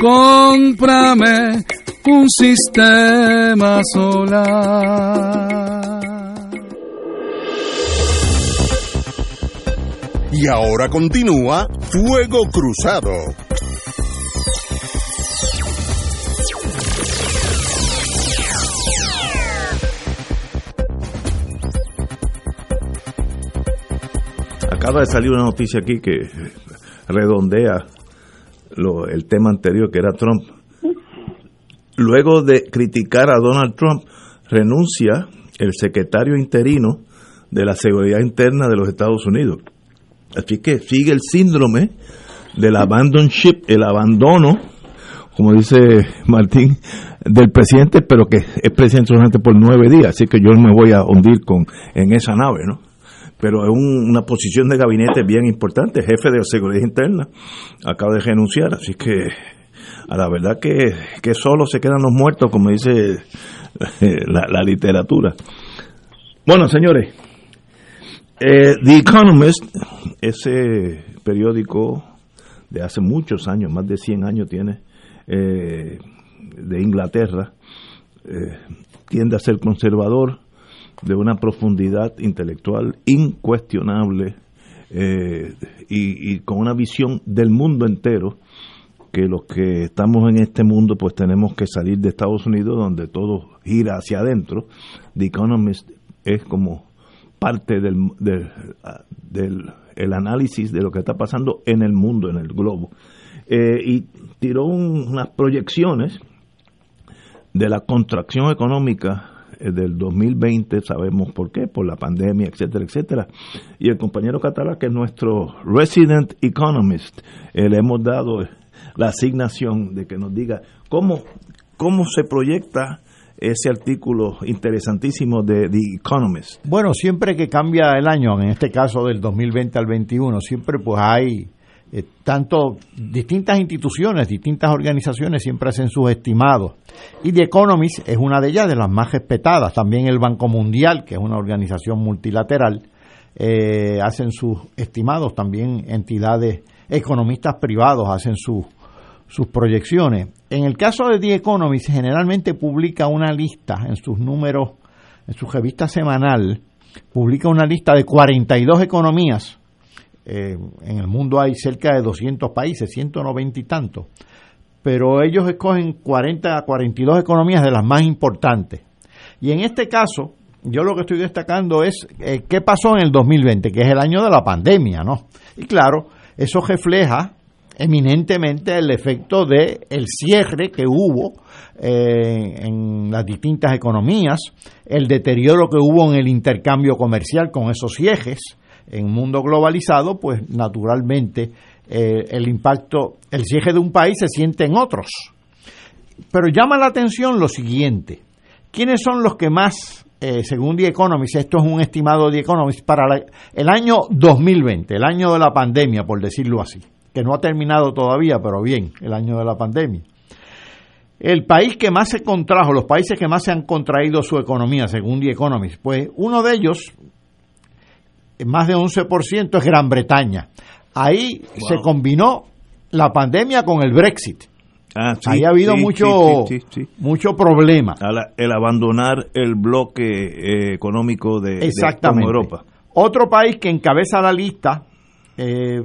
Cómprame un sistema solar. Y ahora continúa Fuego Cruzado. Acaba de salir una noticia aquí que redondea lo- el tema anterior que era Trump. luego de criticar a Donald Trump, renuncia el secretario interino de la Seguridad Interna de los Estados Unidos. Así que sigue el síndrome del abandon ship, el abandono, como dice Martín, del presidente, pero que es presidente solamente por nueve días, así que yo me voy a hundir con en esa nave, ¿no? Pero es una posición de gabinete bien importante, jefe de seguridad interna, acaba de renunciar, así que a la verdad que, que solo se quedan los muertos, como dice la, la literatura. Bueno, señores, eh, The Economist, ese periódico de hace muchos años, más de 100 años tiene, eh, de Inglaterra, eh, tiende a ser conservador, de una profundidad intelectual incuestionable y, y, con una visión del mundo entero, que los que estamos en este mundo pues tenemos que salir de Estados Unidos donde todo gira hacia adentro. The Economist es como parte del, del, el análisis de lo que está pasando en el mundo, en el globo. Eh, y tiró unas proyecciones de la contracción económica eh, del 2020, sabemos por qué, por la pandemia, etcétera, etcétera. Y el compañero Catalá, que es nuestro resident economist, eh, le hemos dado la asignación de que nos diga cómo, cómo se proyecta ese artículo interesantísimo de The Economist. Bueno, siempre que cambia el año, en este caso del 2020 al 21, siempre pues hay eh, tanto distintas instituciones, distintas organizaciones siempre hacen sus estimados. Y The Economist es una de ellas, de las más respetadas. También el Banco Mundial, que es una organización multilateral, eh, hacen sus estimados. También entidades, economistas privados hacen sus sus proyecciones. En el caso de The Economist, generalmente publica una lista en sus números, en su revista semanal, publica una lista de 42 economías. Eh, en el mundo hay cerca de 200 países, 190 y tantos. Pero ellos escogen 40 a 42 economías de las más importantes. Y en este caso, yo lo que estoy destacando es eh, qué pasó en el 2020, que es el año de la pandemia, ¿no? Y claro, eso refleja eminentemente el efecto de el cierre que hubo eh, en las distintas economías, el deterioro que hubo en el intercambio comercial con esos cierres en un mundo globalizado, pues naturalmente eh, el impacto, el cierre de un país se siente en otros. Pero llama la atención lo siguiente, ¿quiénes son los que más, eh, según The Economist, esto es un estimado de The Economist, para el año 2020, el año de la pandemia, por decirlo así? que no ha terminado todavía, pero bien, el año de la pandemia. El país que más se contrajo, los países que más se han contraído su economía, según The Economist, pues uno de ellos, más de 11%, es Gran Bretaña. Ahí se combinó la pandemia con el Brexit. Ah, Ahí ha habido mucho, mucho problema. el abandonar el bloque eh, económico de, Exactamente. Europa. Otro país que encabeza la lista, eh,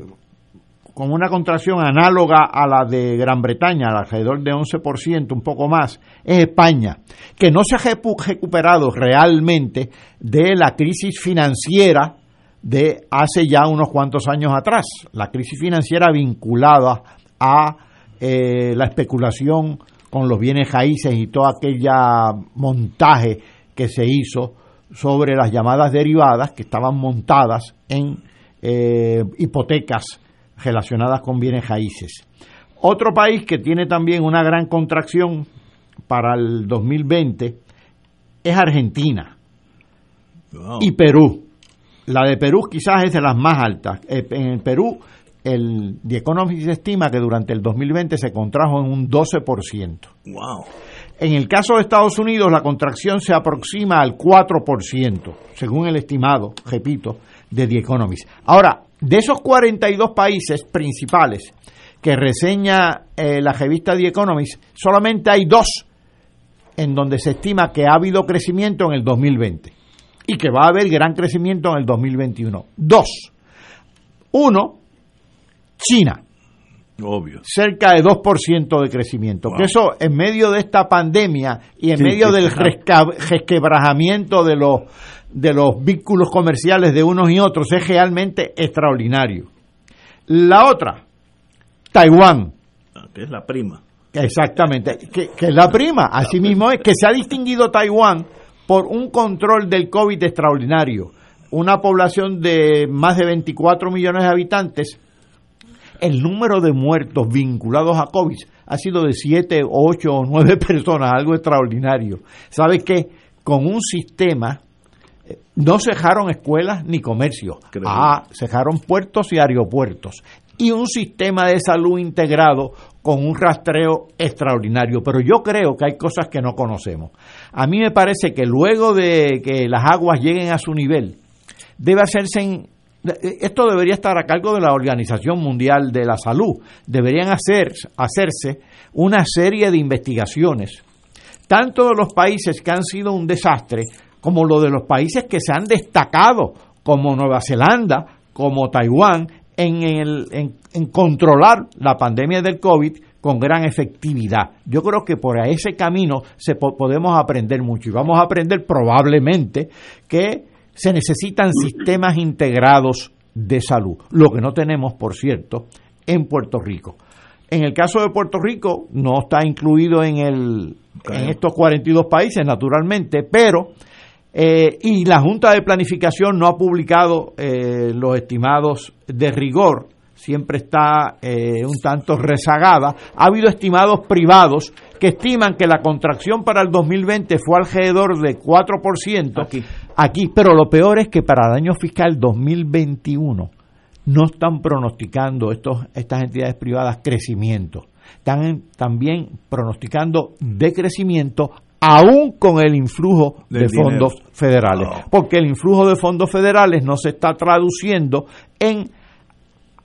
con una contracción análoga a la de Gran Bretaña, alrededor de 11%, un poco más, es España, que no se ha recuperado realmente de la crisis financiera de hace ya unos cuantos años atrás, la crisis financiera vinculada a eh, la especulación con los bienes raíces y todo aquel montaje que se hizo sobre las llamadas derivadas que estaban montadas en eh, hipotecas relacionadas con bienes raíces. Otro país que tiene también una gran contracción para el 2020 es Argentina y Perú. La de Perú quizás es de las más altas. Eh, en el Perú, el The Economist estima que durante el 2020 se contrajo en un 12%. Wow. En el caso de Estados Unidos, la contracción se aproxima al 4%, según el estimado, repito, de The Economist. Ahora, de esos 42 países principales que reseña eh, la revista The Economist, solamente hay dos en donde se estima que ha habido crecimiento en el 2020 y que va a haber gran crecimiento en el 2021. Dos. Uno, China. Obvio. Cerca de 2% de crecimiento. Que eso en medio de esta pandemia y en medio del resquebrajamiento de los de los vínculos comerciales de unos y otros es realmente extraordinario. La otra, Taiwán. Que es la prima. Exactamente, que, que es la prima. Así mismo es que se ha distinguido Taiwán por un control del COVID extraordinario. Una población de más de 24 millones de habitantes, el número de muertos vinculados a COVID ha sido de 7, 8 o 9 (laughs) personas, algo extraordinario. ¿Sabe qué? Con un sistema, eh, no cejaron escuelas ni comercios, ah, cejaron puertos y aeropuertos y un sistema de salud integrado con un rastreo extraordinario. Pero yo creo que hay cosas que no conocemos. A mí me parece que luego de que las aguas lleguen a su nivel, debe hacerse en, esto debería estar a cargo de la Organización Mundial de la Salud. Deberían hacer, hacerse una serie de investigaciones, tanto de los países que han sido un desastre, como lo de los países que se han destacado, como Nueva Zelanda, como Taiwán, en, el, en, controlar la pandemia del COVID con gran efectividad. Yo creo que por ese camino se podemos aprender mucho y vamos a aprender probablemente que se necesitan sistemas integrados de salud, lo que no tenemos, por cierto, en Puerto Rico. En el caso de Puerto Rico, no está incluido en, el, en estos 42 países, naturalmente, pero eh, y la Junta de Planificación no ha publicado eh, los estimados de rigor, siempre está eh, un tanto rezagada. Ha habido estimados privados que estiman que la contracción para el 2020 fue alrededor de 4% aquí, aquí pero lo peor es que para el año fiscal 2021 no están pronosticando estos, estas entidades privadas crecimiento. Están también pronosticando decrecimiento aún con el influjo de, fondos federales, porque el influjo de fondos federales no se está traduciendo en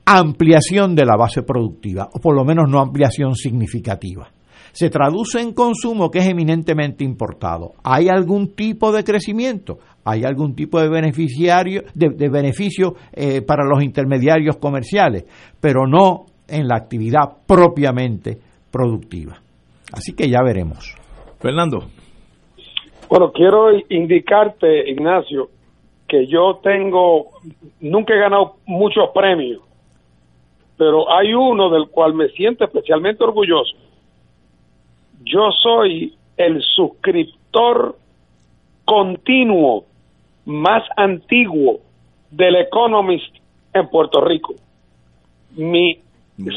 ampliación de la base productiva, o por lo menos no ampliación significativa. Se traduce en consumo que es eminentemente importado. ¿Hay algún tipo de crecimiento? ¿Hay algún tipo de beneficiario de, beneficio eh, para los intermediarios comerciales? Pero no en la actividad propiamente productiva. Así que ya veremos. Fernando. Bueno, quiero indicarte, Ignacio, que yo tengo, nunca he ganado muchos premios, pero hay uno del cual me siento especialmente orgulloso. Yo soy el suscriptor continuo más antiguo del Economist en Puerto Rico. Mi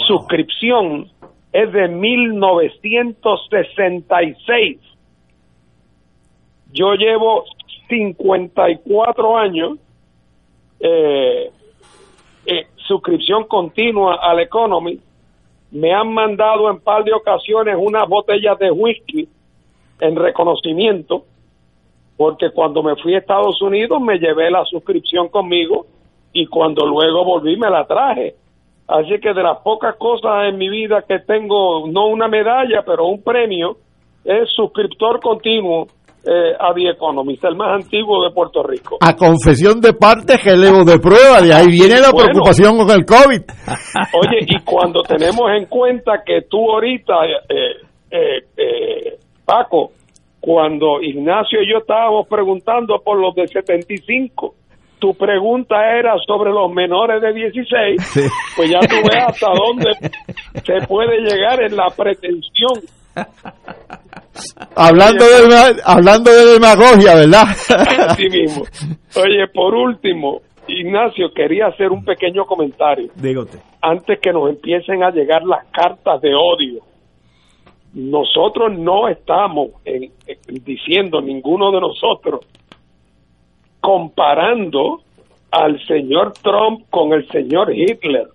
suscripción es de 1966. Yo llevo 54 años eh, eh, suscripción continua al Economy. Me han mandado en par de ocasiones unas botellas de whisky en reconocimiento, porque cuando me fui a Estados Unidos me llevé la suscripción conmigo y cuando luego volví me la traje. Así que de las pocas cosas en mi vida que tengo, no una medalla, pero un premio, es suscriptor continuo eh, a The Economist, el más antiguo de Puerto Rico. A confesión de parte, relevo de prueba, de ahí viene la preocupación con el COVID. (laughs) Oye, y cuando tenemos en cuenta que tú ahorita, eh, eh, eh, Paco, cuando Ignacio y yo estábamos preguntando por los de 75, tu pregunta era sobre los menores de 16, pues ya tú ves hasta dónde se puede llegar en la pretensión. Hablando de, hablando de demagogia, ¿verdad? Así mismo. Oye, por último, Ignacio, quería hacer un pequeño comentario. Dígote. Antes que nos empiecen a llegar las cartas de odio. Nosotros no estamos diciendo, ninguno de nosotros, comparando al señor Trump con el señor Hitler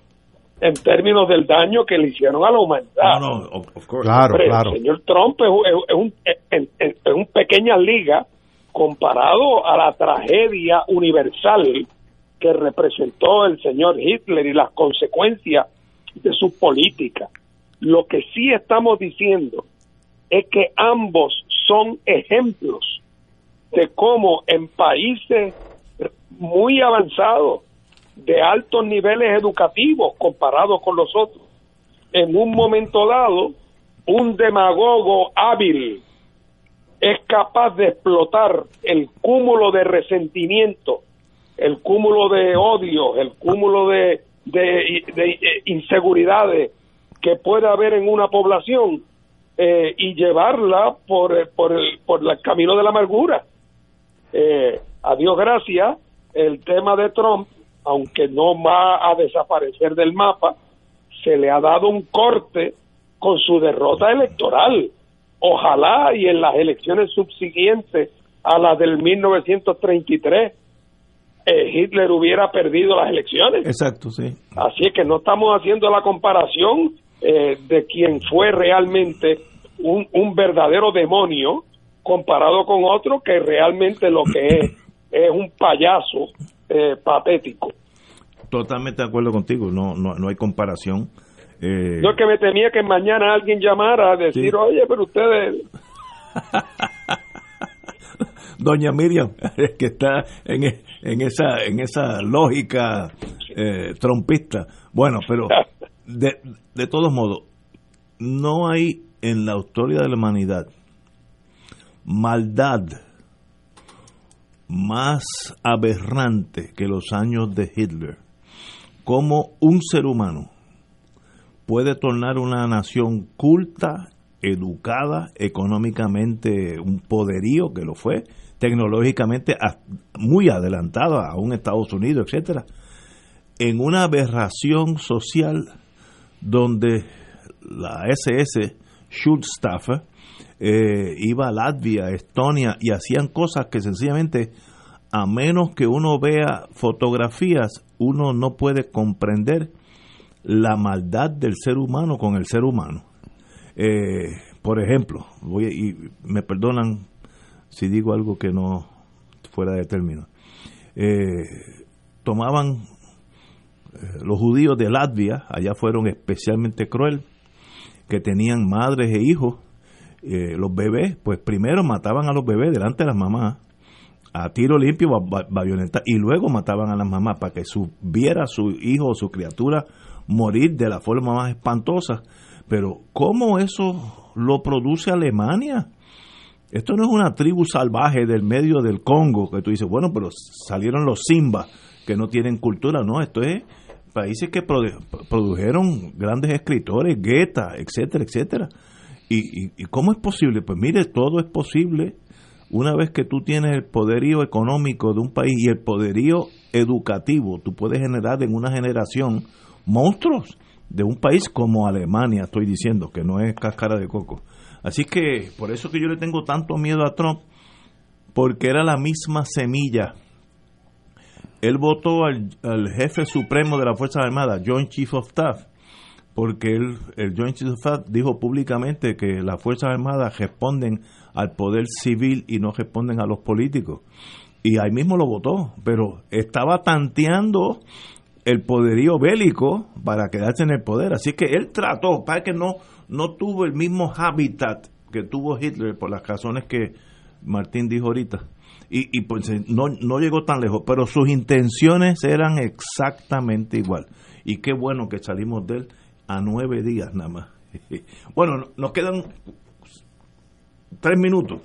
en términos del daño que le hicieron a la humanidad. No, claro, claro. El señor Trump es, un, es, un pequeña liga comparado a la tragedia universal que representó el señor Hitler y las consecuencias de su política. Lo que sí estamos diciendo es que ambos son ejemplos de cómo en países muy avanzados, de altos niveles educativos comparados con los otros, en un momento dado, un demagogo hábil es capaz de explotar el cúmulo de resentimiento, el cúmulo de odio, el cúmulo de, de, de, eh, inseguridades que puede haber en una población eh, y llevarla por, por, el, por el camino de la amargura. Eh, a Dios gracias, el tema de Trump, aunque no va a desaparecer del mapa, se le ha dado un corte con su derrota electoral. Ojalá y en las elecciones subsiguientes a las del 1933 eh, Hitler hubiera perdido las elecciones. Exacto, sí. Así es que no estamos haciendo la comparación eh, de quien fue realmente un, un verdadero demonio comparado con otro que realmente lo que es (coughs) es un payaso eh, patético. Totalmente de acuerdo contigo, no, no, no hay comparación. Eh, Yo que me temía que mañana alguien llamara a decir, Sí. oye, pero ustedes... (laughs) Doña Miriam, que está en, e- en esa en esa lógica eh, trompista. Bueno, pero (laughs) de, de todos modos, no hay en la historia de la humanidad maldad más aberrante que los años de Hitler. Como un ser humano puede tornar una nación culta, educada, económicamente un poderío que lo fue, tecnológicamente muy adelantada a un Estados Unidos, etcétera, en una aberración social donde la SS Schutzstaffel eh, iba a Latvia, Estonia y hacían cosas que sencillamente a menos que uno vea fotografías uno no puede comprender la maldad del ser humano con el ser humano. Eh, por ejemplo, voy y me perdonan si digo algo que no fuera de término. Eh, tomaban eh, los judíos de Latvia, allá fueron especialmente cruel, que tenían madres e hijos, eh, los bebés, pues primero mataban a los bebés delante de las mamás, a tiro limpio, ba- ba- bayoneta, y luego mataban a las mamás para que su, viera a su hijo o su criatura morir de la forma más espantosa. Pero, ¿cómo eso lo produce Alemania? Esto no es una tribu salvaje del medio del Congo, que tú dices, bueno, pero salieron los Simba, que no tienen cultura. No, esto es países que produ- produjeron grandes escritores, Goethe, etcétera, etcétera. ¿Y, y, cómo es posible? Pues mire, todo es posible una vez que tú tienes el poderío económico de un país y el poderío educativo. Tú puedes generar en una generación monstruos de un país como Alemania, estoy diciendo, que no es cáscara de coco. Así que por eso que yo le tengo tanto miedo a Trump, porque era la misma semilla. Él votó al, al jefe supremo de la Fuerza Armada, Joint Chief of Staff, porque él, el Joint Chief of dijo públicamente que las Fuerzas Armadas responden al poder civil y no responden a los políticos. Y ahí mismo lo votó, pero estaba tanteando el poderío bélico para quedarse en el poder. Así que él trató, para que no, no tuvo el mismo hábitat que tuvo Hitler por las razones que Martín dijo ahorita. Y, y pues eh, no, no llegó tan lejos, pero sus intenciones eran exactamente igual. Y qué bueno que salimos de él a nueve días nada más. (laughs) Bueno, no- nos quedan tres minutos.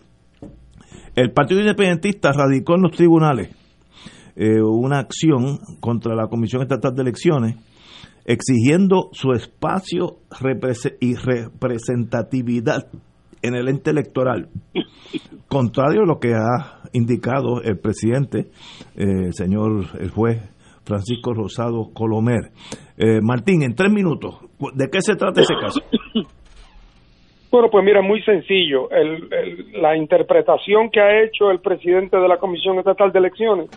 El Partido Independentista radicó en los tribunales eh, una acción contra la Comisión Estatal de Elecciones exigiendo su espacio y representatividad en el ente electoral, contrario a lo que ha indicado el presidente, eh, el señor el juez Francisco Rosado Colomer. Eh, Martín, en tres minutos, ¿de qué se trata ese caso? (coughs) Bueno, pues mira, muy sencillo. El- la interpretación que ha hecho el presidente de la Comisión Estatal de Elecciones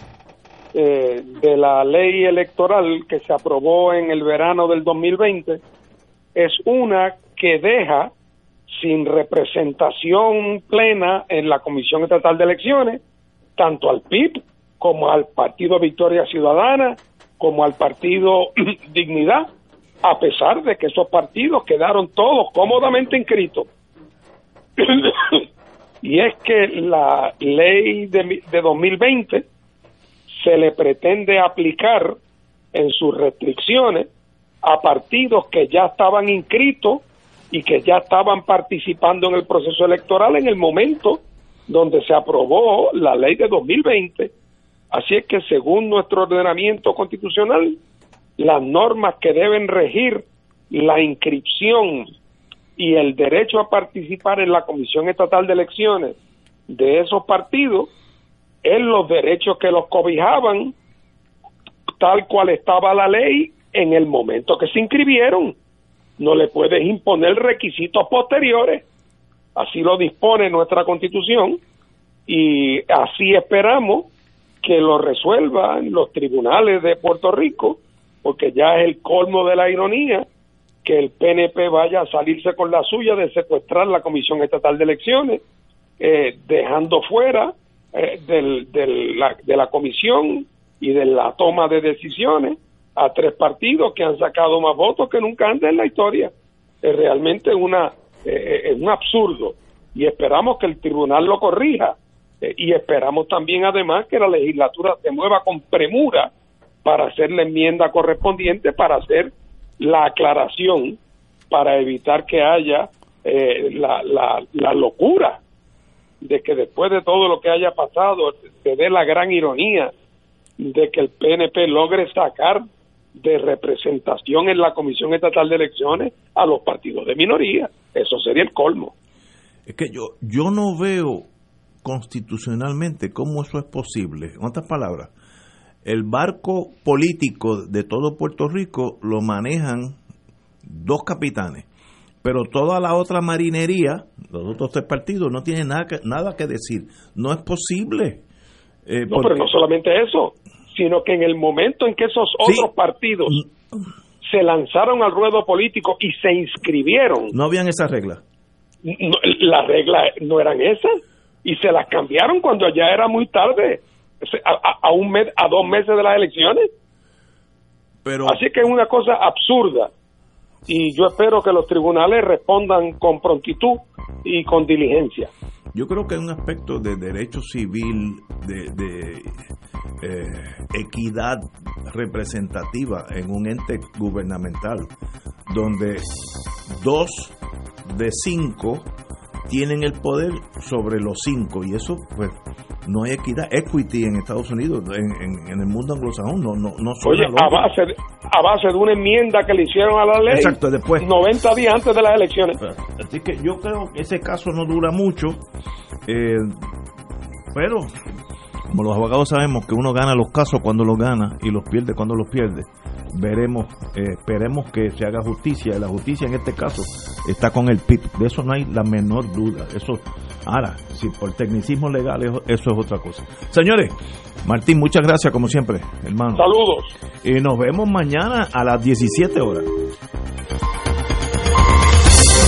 eh, de la ley electoral que se aprobó en el verano del 2020 es una que deja sin representación plena en la Comisión Estatal de Elecciones tanto al PIB como al Partido Victoria Ciudadana como al Partido (clears throat) Dignidad a pesar de que esos partidos quedaron todos cómodamente inscritos. (clears throat) y es que la ley de, de 2020 se le pretende aplicar en sus restricciones a partidos que ya estaban inscritos y que ya estaban participando en el proceso electoral en el momento donde se aprobó la ley de 2020. Así es que según nuestro ordenamiento constitucional, las normas que deben regir la inscripción y el derecho a participar en la Comisión Estatal de Elecciones de esos partidos en los derechos que los cobijaban tal cual estaba la ley en el momento que se inscribieron. No le puedes imponer requisitos posteriores. Así lo dispone nuestra constitución y así esperamos que lo resuelvan los tribunales de Puerto Rico, porque ya es el colmo de la ironía que el PNP vaya a salirse con la suya de secuestrar la Comisión Estatal de Elecciones, eh, dejando fuera eh, del, la, de la comisión y de la toma de decisiones a tres partidos que han sacado más votos que nunca antes en la historia. Es realmente una, eh, es un absurdo y esperamos que el tribunal lo corrija eh, y esperamos también además que la legislatura se mueva con premura para hacer la enmienda correspondiente para hacer la aclaración para evitar que haya eh, la, la, la locura de que después de todo lo que haya pasado se dé la gran ironía de que el PNP logre sacar de representación en la Comisión Estatal de Elecciones a los partidos de minoría. Eso sería el colmo. Es que yo, yo no veo constitucionalmente cómo eso es posible. En otras palabras, el barco político de todo Puerto Rico lo manejan dos capitanes, pero toda la otra marinería, los otros tres partidos, no tienen nada que, nada que decir. No es posible. Eh, no, pero no solamente eso, sino que en el momento en que esos otros partidos se lanzaron al ruedo político y se inscribieron. No habían esas reglas. las reglas no eran esas y se las cambiaron cuando ya era muy tarde, a, un mes, a dos meses de las elecciones. Pero... Así que es una cosa absurda y yo espero que los tribunales respondan con prontitud y con diligencia. Yo creo que hay un aspecto de derecho civil, de, eh, equidad representativa en un ente gubernamental, donde dos de cinco tienen el poder sobre los cinco y eso pues no hay equidad equity en Estados Unidos en, en, el mundo anglosajón no no no oye a base de, a base de una enmienda que le hicieron a la ley exacto después. 90 días antes de las elecciones. Así que yo creo que ese caso no dura mucho eh, pero como los abogados sabemos que uno gana los casos cuando los gana y los pierde cuando los pierde veremos, eh, esperemos que se haga justicia. Y la justicia en este caso está con el PIB. De eso no hay la menor duda. Eso, ahora, si por tecnicismo legal, eso, eso es otra cosa. Señores, Martín, muchas gracias como siempre, hermano. Saludos. Y nos vemos mañana a las 17 horas.